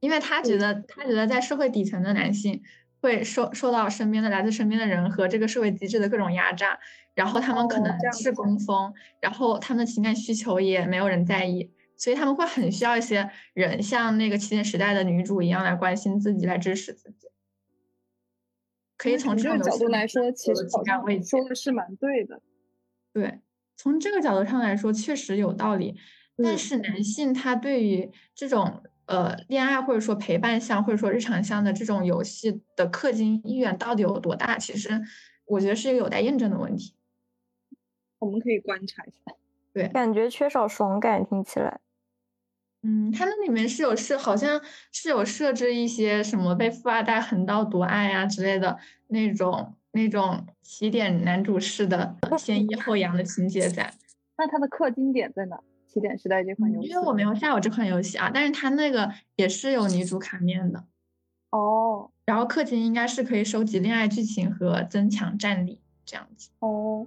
因为他觉得，他觉得在社会底层的男性会受受到身边的来自身边的人和这个社会机制的各种压榨，然后他们可能是工蜂，然后他们的情感需求也没有人在意，所以他们会很需要一些人像那个起点时代的女主一样来关心自己，来支持自己。可以从这个角度来说，其实好像说的是蛮对的。对，从这个角度上来说，确实有道理。但是男性他对于这种呃恋爱或者说陪伴向或者说日常向的这种游戏的氪金意愿到底有多大？其实我觉得是一个有待验证的问题。我们可以观察一下。对，感觉缺少爽感，听起来。嗯，它那里面是有设，好像是有设置一些什么被富二代横刀夺爱啊之类的那种那种起点男主式的先抑后扬的情节在。那它的氪金点在哪？起点时代这款游戏？因为我没有下过这款游戏啊，但是它那个也是有女主卡面的。哦。然后氪金应该是可以收集恋爱剧情和增强战力这样子。哦。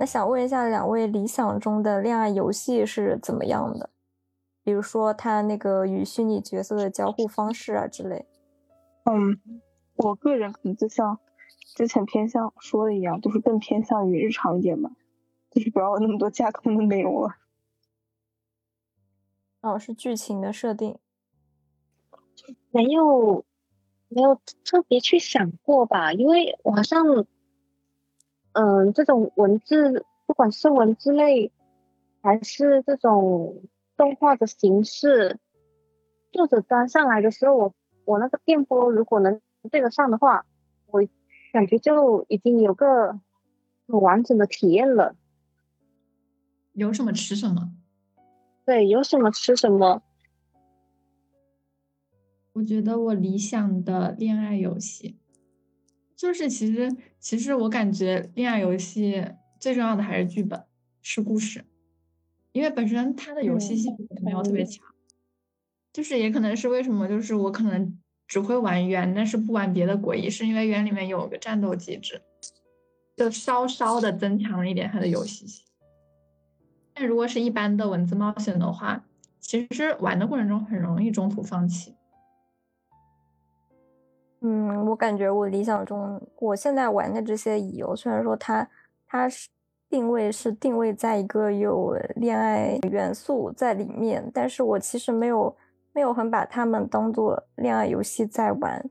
那想问一下两位，理想中的恋爱游戏是怎么样的？比如说他那个与虚拟角色的交互方式啊之类。嗯，我个人可能就像之前偏向说的一样，就是更偏向于日常一点吧，就是不要有那么多架空的内容了。哦，是剧情的设定。没有，没有特别去想过吧，因为我好像。嗯，这种文字，不管是文字类，还是这种动画的形式，作者端上来的时候，我我那个电波如果能对得上的话，我感觉就已经有个很完整的体验了。有什么吃什么？对，有什么吃什么。我觉得我理想的恋爱游戏。就是其实其实我感觉恋爱游戏最重要的还是剧本是故事，因为本身它的游戏性没有特别强，就是也可能是为什么就是我可能只会玩冤，但是不玩别的诡异，是因为冤里面有个战斗机制，就稍稍的增强了一点它的游戏性。但如果是一般的文字冒险的话，其实玩的过程中很容易中途放弃。嗯，我感觉我理想中，我现在玩的这些乙游，虽然说它它是定位是定位在一个有恋爱元素在里面，但是我其实没有没有很把它们当做恋爱游戏在玩。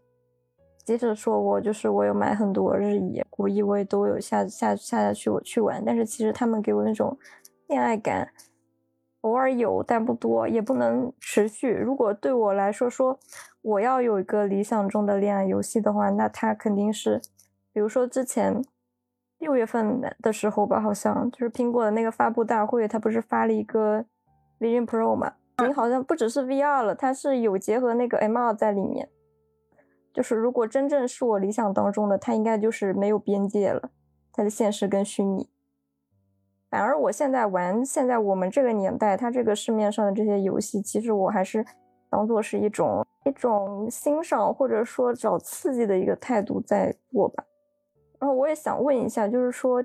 即使说我就是我有买很多日乙、国乙，我也都有下下下下去我去玩，但是其实他们给我那种恋爱感。偶尔有，但不多，也不能持续。如果对我来说，说我要有一个理想中的恋爱游戏的话，那它肯定是，比如说之前六月份的时候吧，好像就是苹果的那个发布大会，它不是发了一个 Vision Pro 嘛？你好像不只是 VR 了，它是有结合那个 MR 在里面。就是如果真正是我理想当中的，它应该就是没有边界了，它的现实跟虚拟。反而我现在玩，现在我们这个年代，它这个市面上的这些游戏，其实我还是当做是一种一种欣赏或者说找刺激的一个态度在做吧。然后我也想问一下，就是说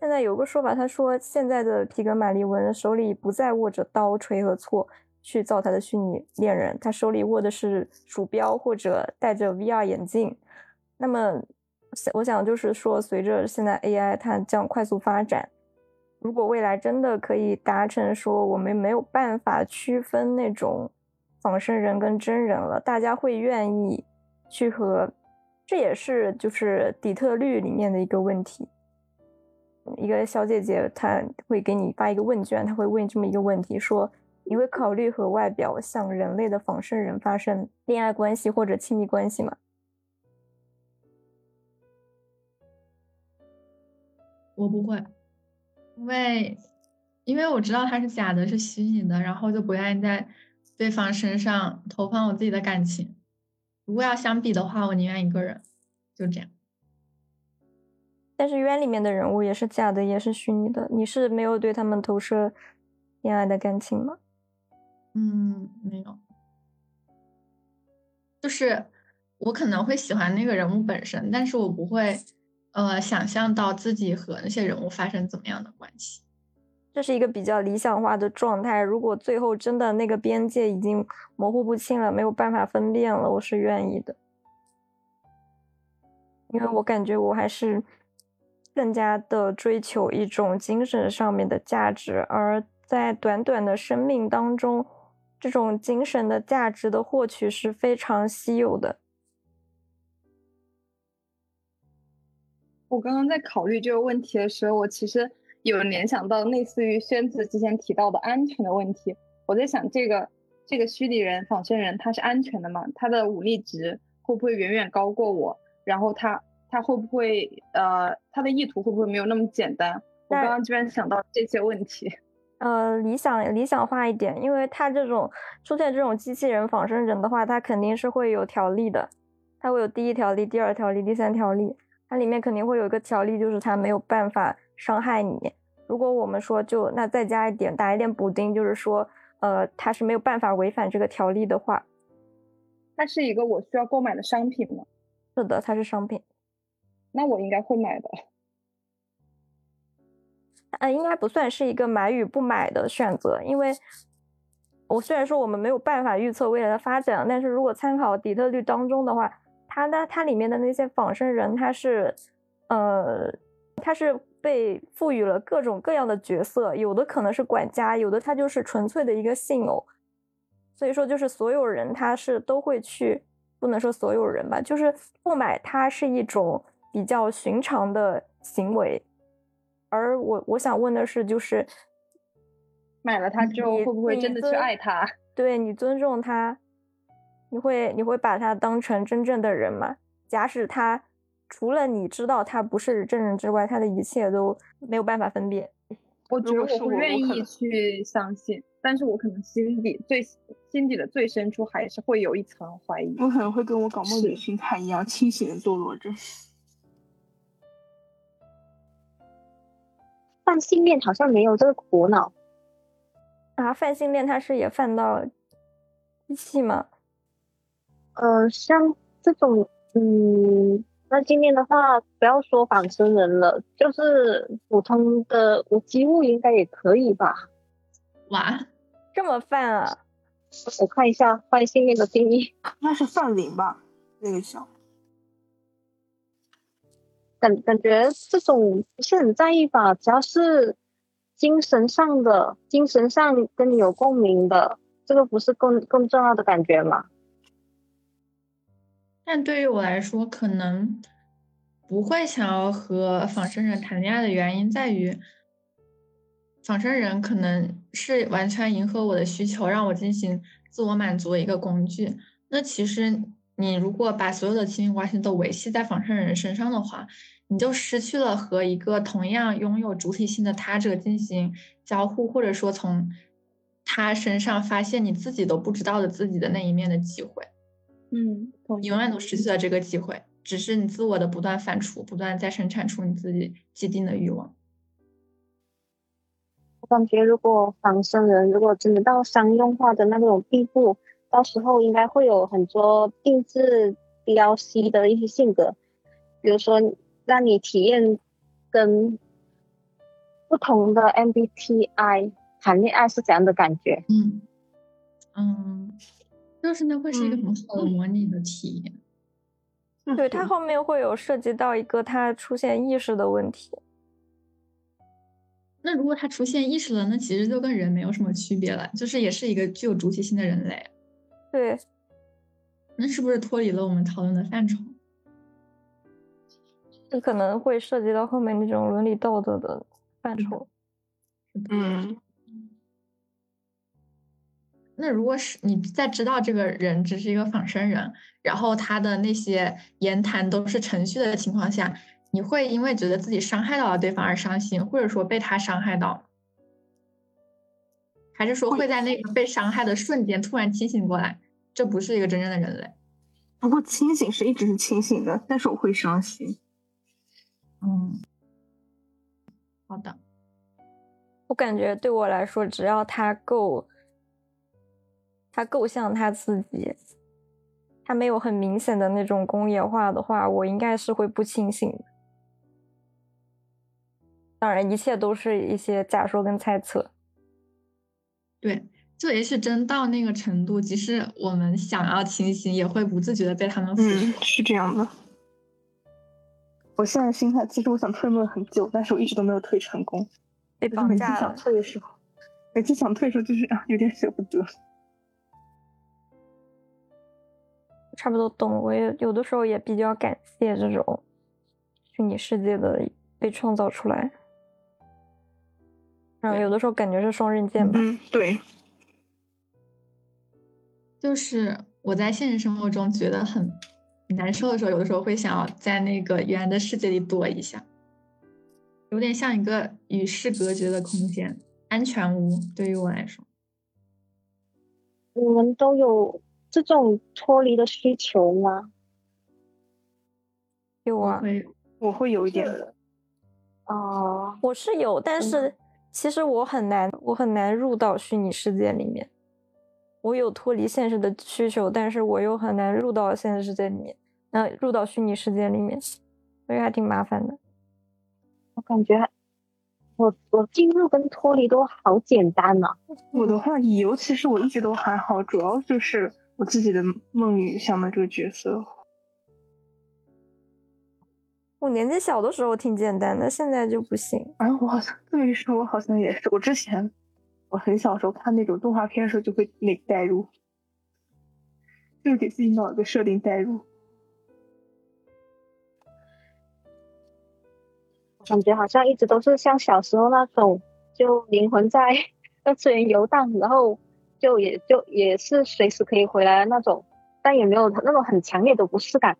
现在有个说法，他说现在的皮格马利文手里不再握着刀锤和锉去造他的虚拟恋人，他手里握的是鼠标或者戴着 VR 眼镜。那么我想就是说，随着现在 AI 它这样快速发展。如果未来真的可以达成说我们没有办法区分那种仿生人跟真人了，大家会愿意去和，这也是就是底特律里面的一个问题。一个小姐姐她会给你发一个问卷，她会问这么一个问题：说你会考虑和外表像人类的仿生人发生恋爱关系或者亲密关系吗？我不会。因为，因为我知道他是假的，是虚拟的，然后就不愿意在对方身上投放我自己的感情。如果要相比的话，我宁愿一个人，就这样。但是渊里面的人物也是假的，也是虚拟的，你是没有对他们投射恋爱的感情吗？嗯，没有。就是我可能会喜欢那个人物本身，但是我不会。呃，想象到自己和那些人物发生怎么样的关系，这是一个比较理想化的状态。如果最后真的那个边界已经模糊不清了，没有办法分辨了，我是愿意的，因为我感觉我还是更加的追求一种精神上面的价值，而在短短的生命当中，这种精神的价值的获取是非常稀有的。我刚刚在考虑这个问题的时候，我其实有联想到类似于宣子之前提到的安全的问题。我在想，这个这个虚拟人、仿生人，他是安全的吗？他的武力值会不会远远高过我？然后他他会不会呃，他的意图会不会没有那么简单？我刚刚居然想到这些问题。呃，理想理想化一点，因为他这种出现这种机器人仿生人的话，他肯定是会有条例的，他会有第一条例、第二条例、第三条例。它里面肯定会有一个条例，就是他没有办法伤害你。如果我们说就那再加一点打一点补丁，就是说呃他是没有办法违反这个条例的话，它是一个我需要购买的商品吗？是的，它是商品。那我应该会买的。呃，应该不算是一个买与不买的选择，因为我虽然说我们没有办法预测未来的发展，但是如果参考底特律当中的话，它的它里面的那些仿生人，他是，呃，他是被赋予了各种各样的角色，有的可能是管家，有的他就是纯粹的一个信偶，所以说就是所有人他是都会去，不能说所有人吧，就是不买它是一种比较寻常的行为。而我我想问的是，就是买了它之后会不会真的去爱它？对你尊重他，你会你会把他当成真正的人吗？假使他除了你知道他不是真人之外，他的一切都没有办法分辨。我觉得我会愿意去相信，但是我可能心底最心底的最深处还是会有一层怀疑。我可能会跟我搞梦女心态一样，清醒的堕落着。泛性恋好像没有这个苦恼啊，泛性恋他是也犯到一起吗？呃，像这种，嗯，那今天的话，不要说仿生人了，就是普通的无机物应该也可以吧？哇，这么泛啊！我看一下泛性恋的定义，那是泛灵吧？那个叫。感感觉这种不是很在意吧？只要是精神上的、精神上跟你有共鸣的，这个不是更更重要的感觉吗？但对于我来说，可能不会想要和仿生人谈恋爱的原因在于，仿生人可能是完全迎合我的需求，让我进行自我满足的一个工具。那其实你如果把所有的亲密关系都维系在仿生人身上的话，你就失去了和一个同样拥有主体性的他者进行交互，或者说从他身上发现你自己都不知道的自己的那一面的机会。嗯，你永远都失去了这个机会，只是你自我的不断反刍，不断再生产出你自己既定的欲望。我感觉，如果仿生人如果真的到商用化的那种地步，到时候应该会有很多定制 DLC 的一些性格，比如说。让你体验跟不同的 MBTI 谈恋爱是怎样的感觉？嗯嗯，就是那会是一个很好的模拟的体验。对，它后面会有涉及到一个它出现意识的问题。那如果它出现意识了，那其实就跟人没有什么区别了，就是也是一个具有主体性的人类。对，那是不是脱离了我们讨论的范畴？这可能会涉及到后面那种伦理道德的范畴。嗯，那如果是你在知道这个人只是一个仿生人，然后他的那些言谈都是程序的情况下，你会因为觉得自己伤害到了对方而伤心，或者说被他伤害到，还是说会在那个被伤害的瞬间突然清醒过来，这不是一个真正的人类？不过清醒是一直是清醒的，但是我会伤心。嗯，好的。我感觉对我来说，只要他够，他够像他自己，他没有很明显的那种工业化的话，我应该是会不清醒的。当然，一切都是一些假说跟猜测。对，就也许真到那个程度，即使我们想要清醒，也会不自觉的被他们腐蚀。是这样的。我现在心态其实我想退梦很久，但是我一直都没有退成功。被绑架了。每次想退的时候，每次想退的时候就是啊，有点舍不得。差不多懂，我也有的时候也比较感谢这种虚拟世界的被创造出来。嗯，有的时候感觉是双刃剑吧。嗯，对。就是我在现实生活中觉得很。难受的时候，有的时候会想要在那个原来的世界里躲一下，有点像一个与世隔绝的空间，安全屋。对于我来说，我们都有这种脱离的需求吗？有啊，我会有一点的。哦，我是有，但是其实我很难，我很难入到虚拟世界里面。我有脱离现实的需求，但是我又很难入到现实世界里面，那入到虚拟世界里面，所以还挺麻烦的。我感觉我我进入跟脱离都好简单啊。我的话，尤其是我一直都还好，主要就是我自己的梦里想的这个角色。我年纪小的时候挺简单的，现在就不行。哎，我好像这么一说，我好像也是。我之前我很小时候看那种动画片的时候，就会那个代入，就是给自己脑子设定代入。感觉好像一直都是像小时候那种，就灵魂在二次元游荡，然后就也就也是随时可以回来的那种，但也没有那种很强烈的不适感。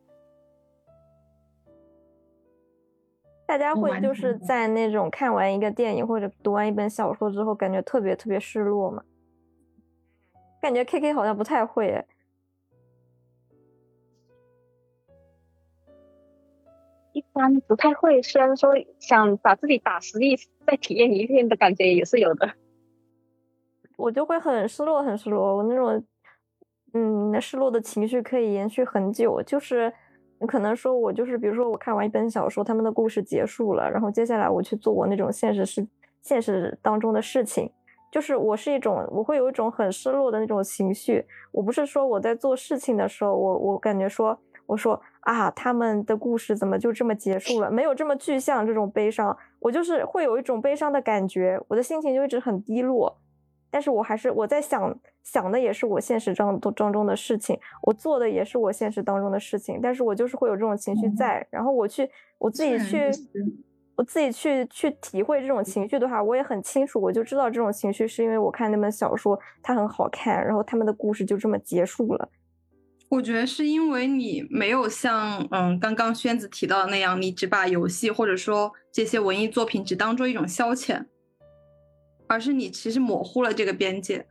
大家会就是在那种看完一个电影或者读完一本小说之后，感觉特别特别失落嘛？感觉 K K 好像不太会诶。一般不太会，虽然说想把自己打实力再体验一遍的感觉也是有的。我就会很失落，很失落。我那种，嗯，失落的情绪可以延续很久，就是。可能说，我就是比如说，我看完一本小说，他们的故事结束了，然后接下来我去做我那种现实是现实当中的事情，就是我是一种，我会有一种很失落的那种情绪。我不是说我在做事情的时候，我我感觉说，我说啊，他们的故事怎么就这么结束了？没有这么具象这种悲伤，我就是会有一种悲伤的感觉，我的心情就一直很低落。但是我还是我在想想的也是我现实当当中的事情，我做的也是我现实当中的事情，但是我就是会有这种情绪在，然后我去我自己去我自己去去体会这种情绪的话，我也很清楚，我就知道这种情绪是因为我看那本小说它很好看，然后他们的故事就这么结束了。我觉得是因为你没有像嗯刚刚轩子提到的那样，你只把游戏或者说这些文艺作品只当做一种消遣。而是你其实模糊了这个边界。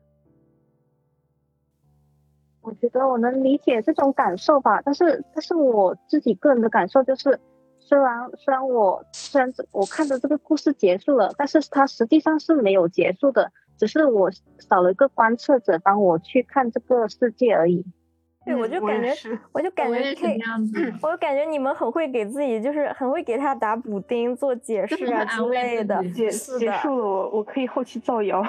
我觉得我能理解这种感受吧，但是，但是我自己个人的感受就是，虽然虽然我虽然我看着这个故事结束了，但是它实际上是没有结束的，只是我少了一个观测者帮我去看这个世界而已。对，我就感觉，我就感觉可以，我就感觉你们很会给自己，就是很会给他打补丁、做解释啊之 类的。结结束了，我我可以后期造谣。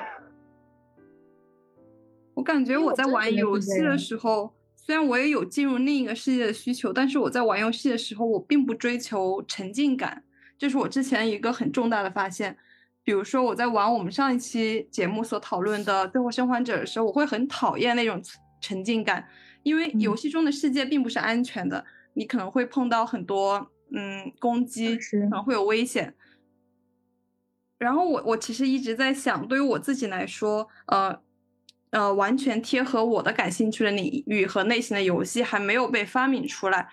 我感觉我在玩游戏的时候，虽然我也有进入另一个世界的需求，但是我在玩游戏的时候，我并不追求沉浸感，这是我之前一个很重大的发现。比如说我在玩我们上一期节目所讨论的《最后生还者》的时候，我会很讨厌那种沉浸感。因为游戏中的世界并不是安全的，你可能会碰到很多嗯攻击，可能会有危险。然后我我其实一直在想，对于我自己来说，呃呃，完全贴合我的感兴趣的领域和类型的游戏还没有被发明出来。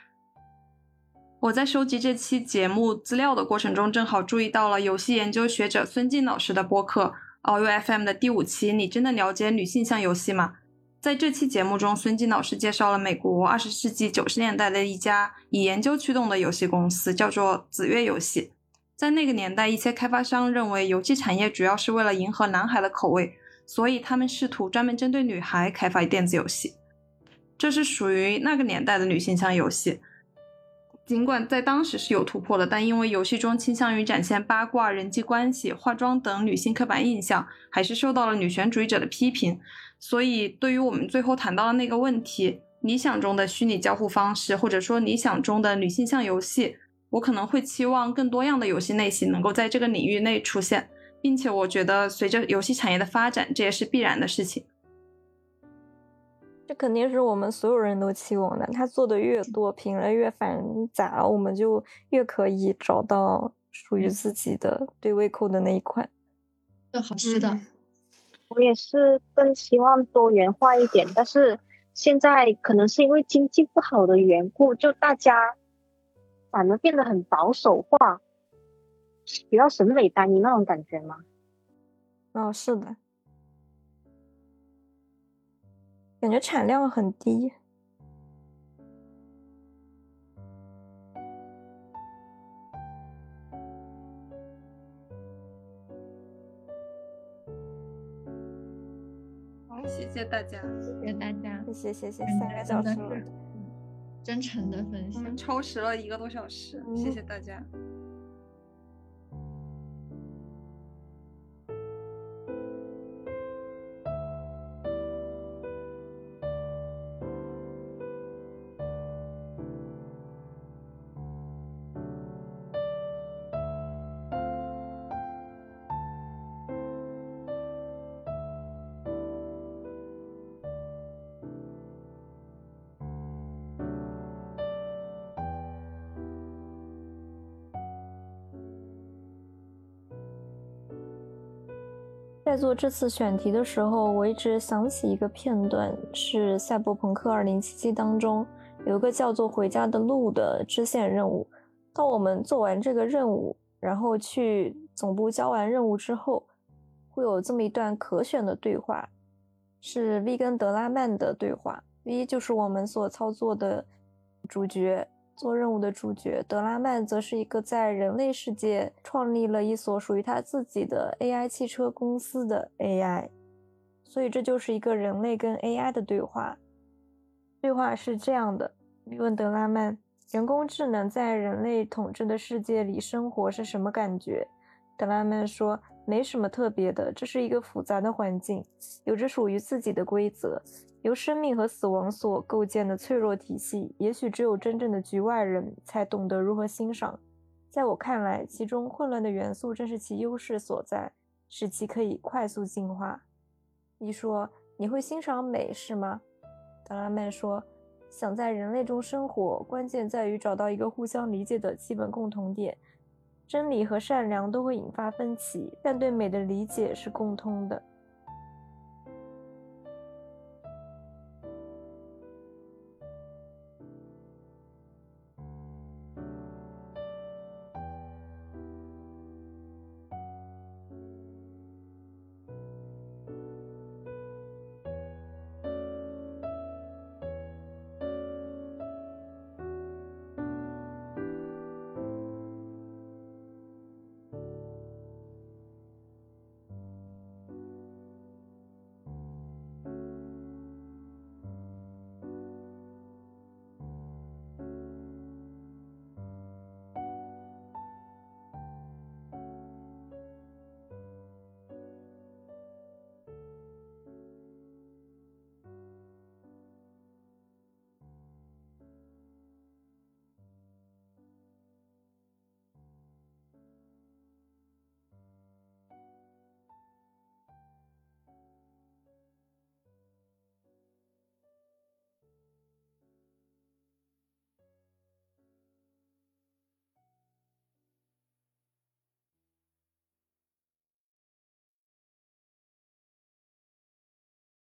我在收集这期节目资料的过程中，正好注意到了游戏研究学者孙静老师的播客《All U FM》的第五期。你真的了解女性向游戏吗？在这期节目中，孙金老师介绍了美国二十世纪九十年代的一家以研究驱动的游戏公司，叫做紫月游戏。在那个年代，一些开发商认为游戏产业主要是为了迎合男孩的口味，所以他们试图专门针对女孩开发电子游戏。这是属于那个年代的女性向游戏。尽管在当时是有突破的，但因为游戏中倾向于展现八卦、人际关系、化妆等女性刻板印象，还是受到了女权主义者的批评。所以，对于我们最后谈到的那个问题，理想中的虚拟交互方式，或者说理想中的女性向游戏，我可能会期望更多样的游戏类型能够在这个领域内出现，并且我觉得随着游戏产业的发展，这也是必然的事情。这肯定是我们所有人都期望的。他做的越多，品类越繁杂，我们就越可以找到属于自己的对胃口的那一款。是的。我也是更希望多元化一点，但是现在可能是因为经济不好的缘故，就大家反而变得很保守化，比较审美单一那种感觉吗？哦，是的，感觉产量很低。谢谢大家，谢谢大家，谢谢谢谢，三个小时，真诚的分享，超时了一个多小时，谢谢大家。在做这次选题的时候，我一直想起一个片段，是《赛博朋克2077》当中有一个叫做“回家的路”的支线任务。当我们做完这个任务，然后去总部交完任务之后，会有这么一段可选的对话，是 V 跟德拉曼的对话。V 就是我们所操作的主角。做任务的主角德拉曼则是一个在人类世界创立了一所属于他自己的 AI 汽车公司的 AI，所以这就是一个人类跟 AI 的对话。对话是这样的：你问德拉曼，人工智能在人类统治的世界里生活是什么感觉？德拉曼说：“没什么特别的，这是一个复杂的环境，有着属于自己的规则。”由生命和死亡所构建的脆弱体系，也许只有真正的局外人才懂得如何欣赏。在我看来，其中混乱的元素正是其优势所在，使其可以快速进化。你说你会欣赏美是吗？德拉曼说：“想在人类中生活，关键在于找到一个互相理解的基本共同点。真理和善良都会引发分歧，但对美的理解是共通的。”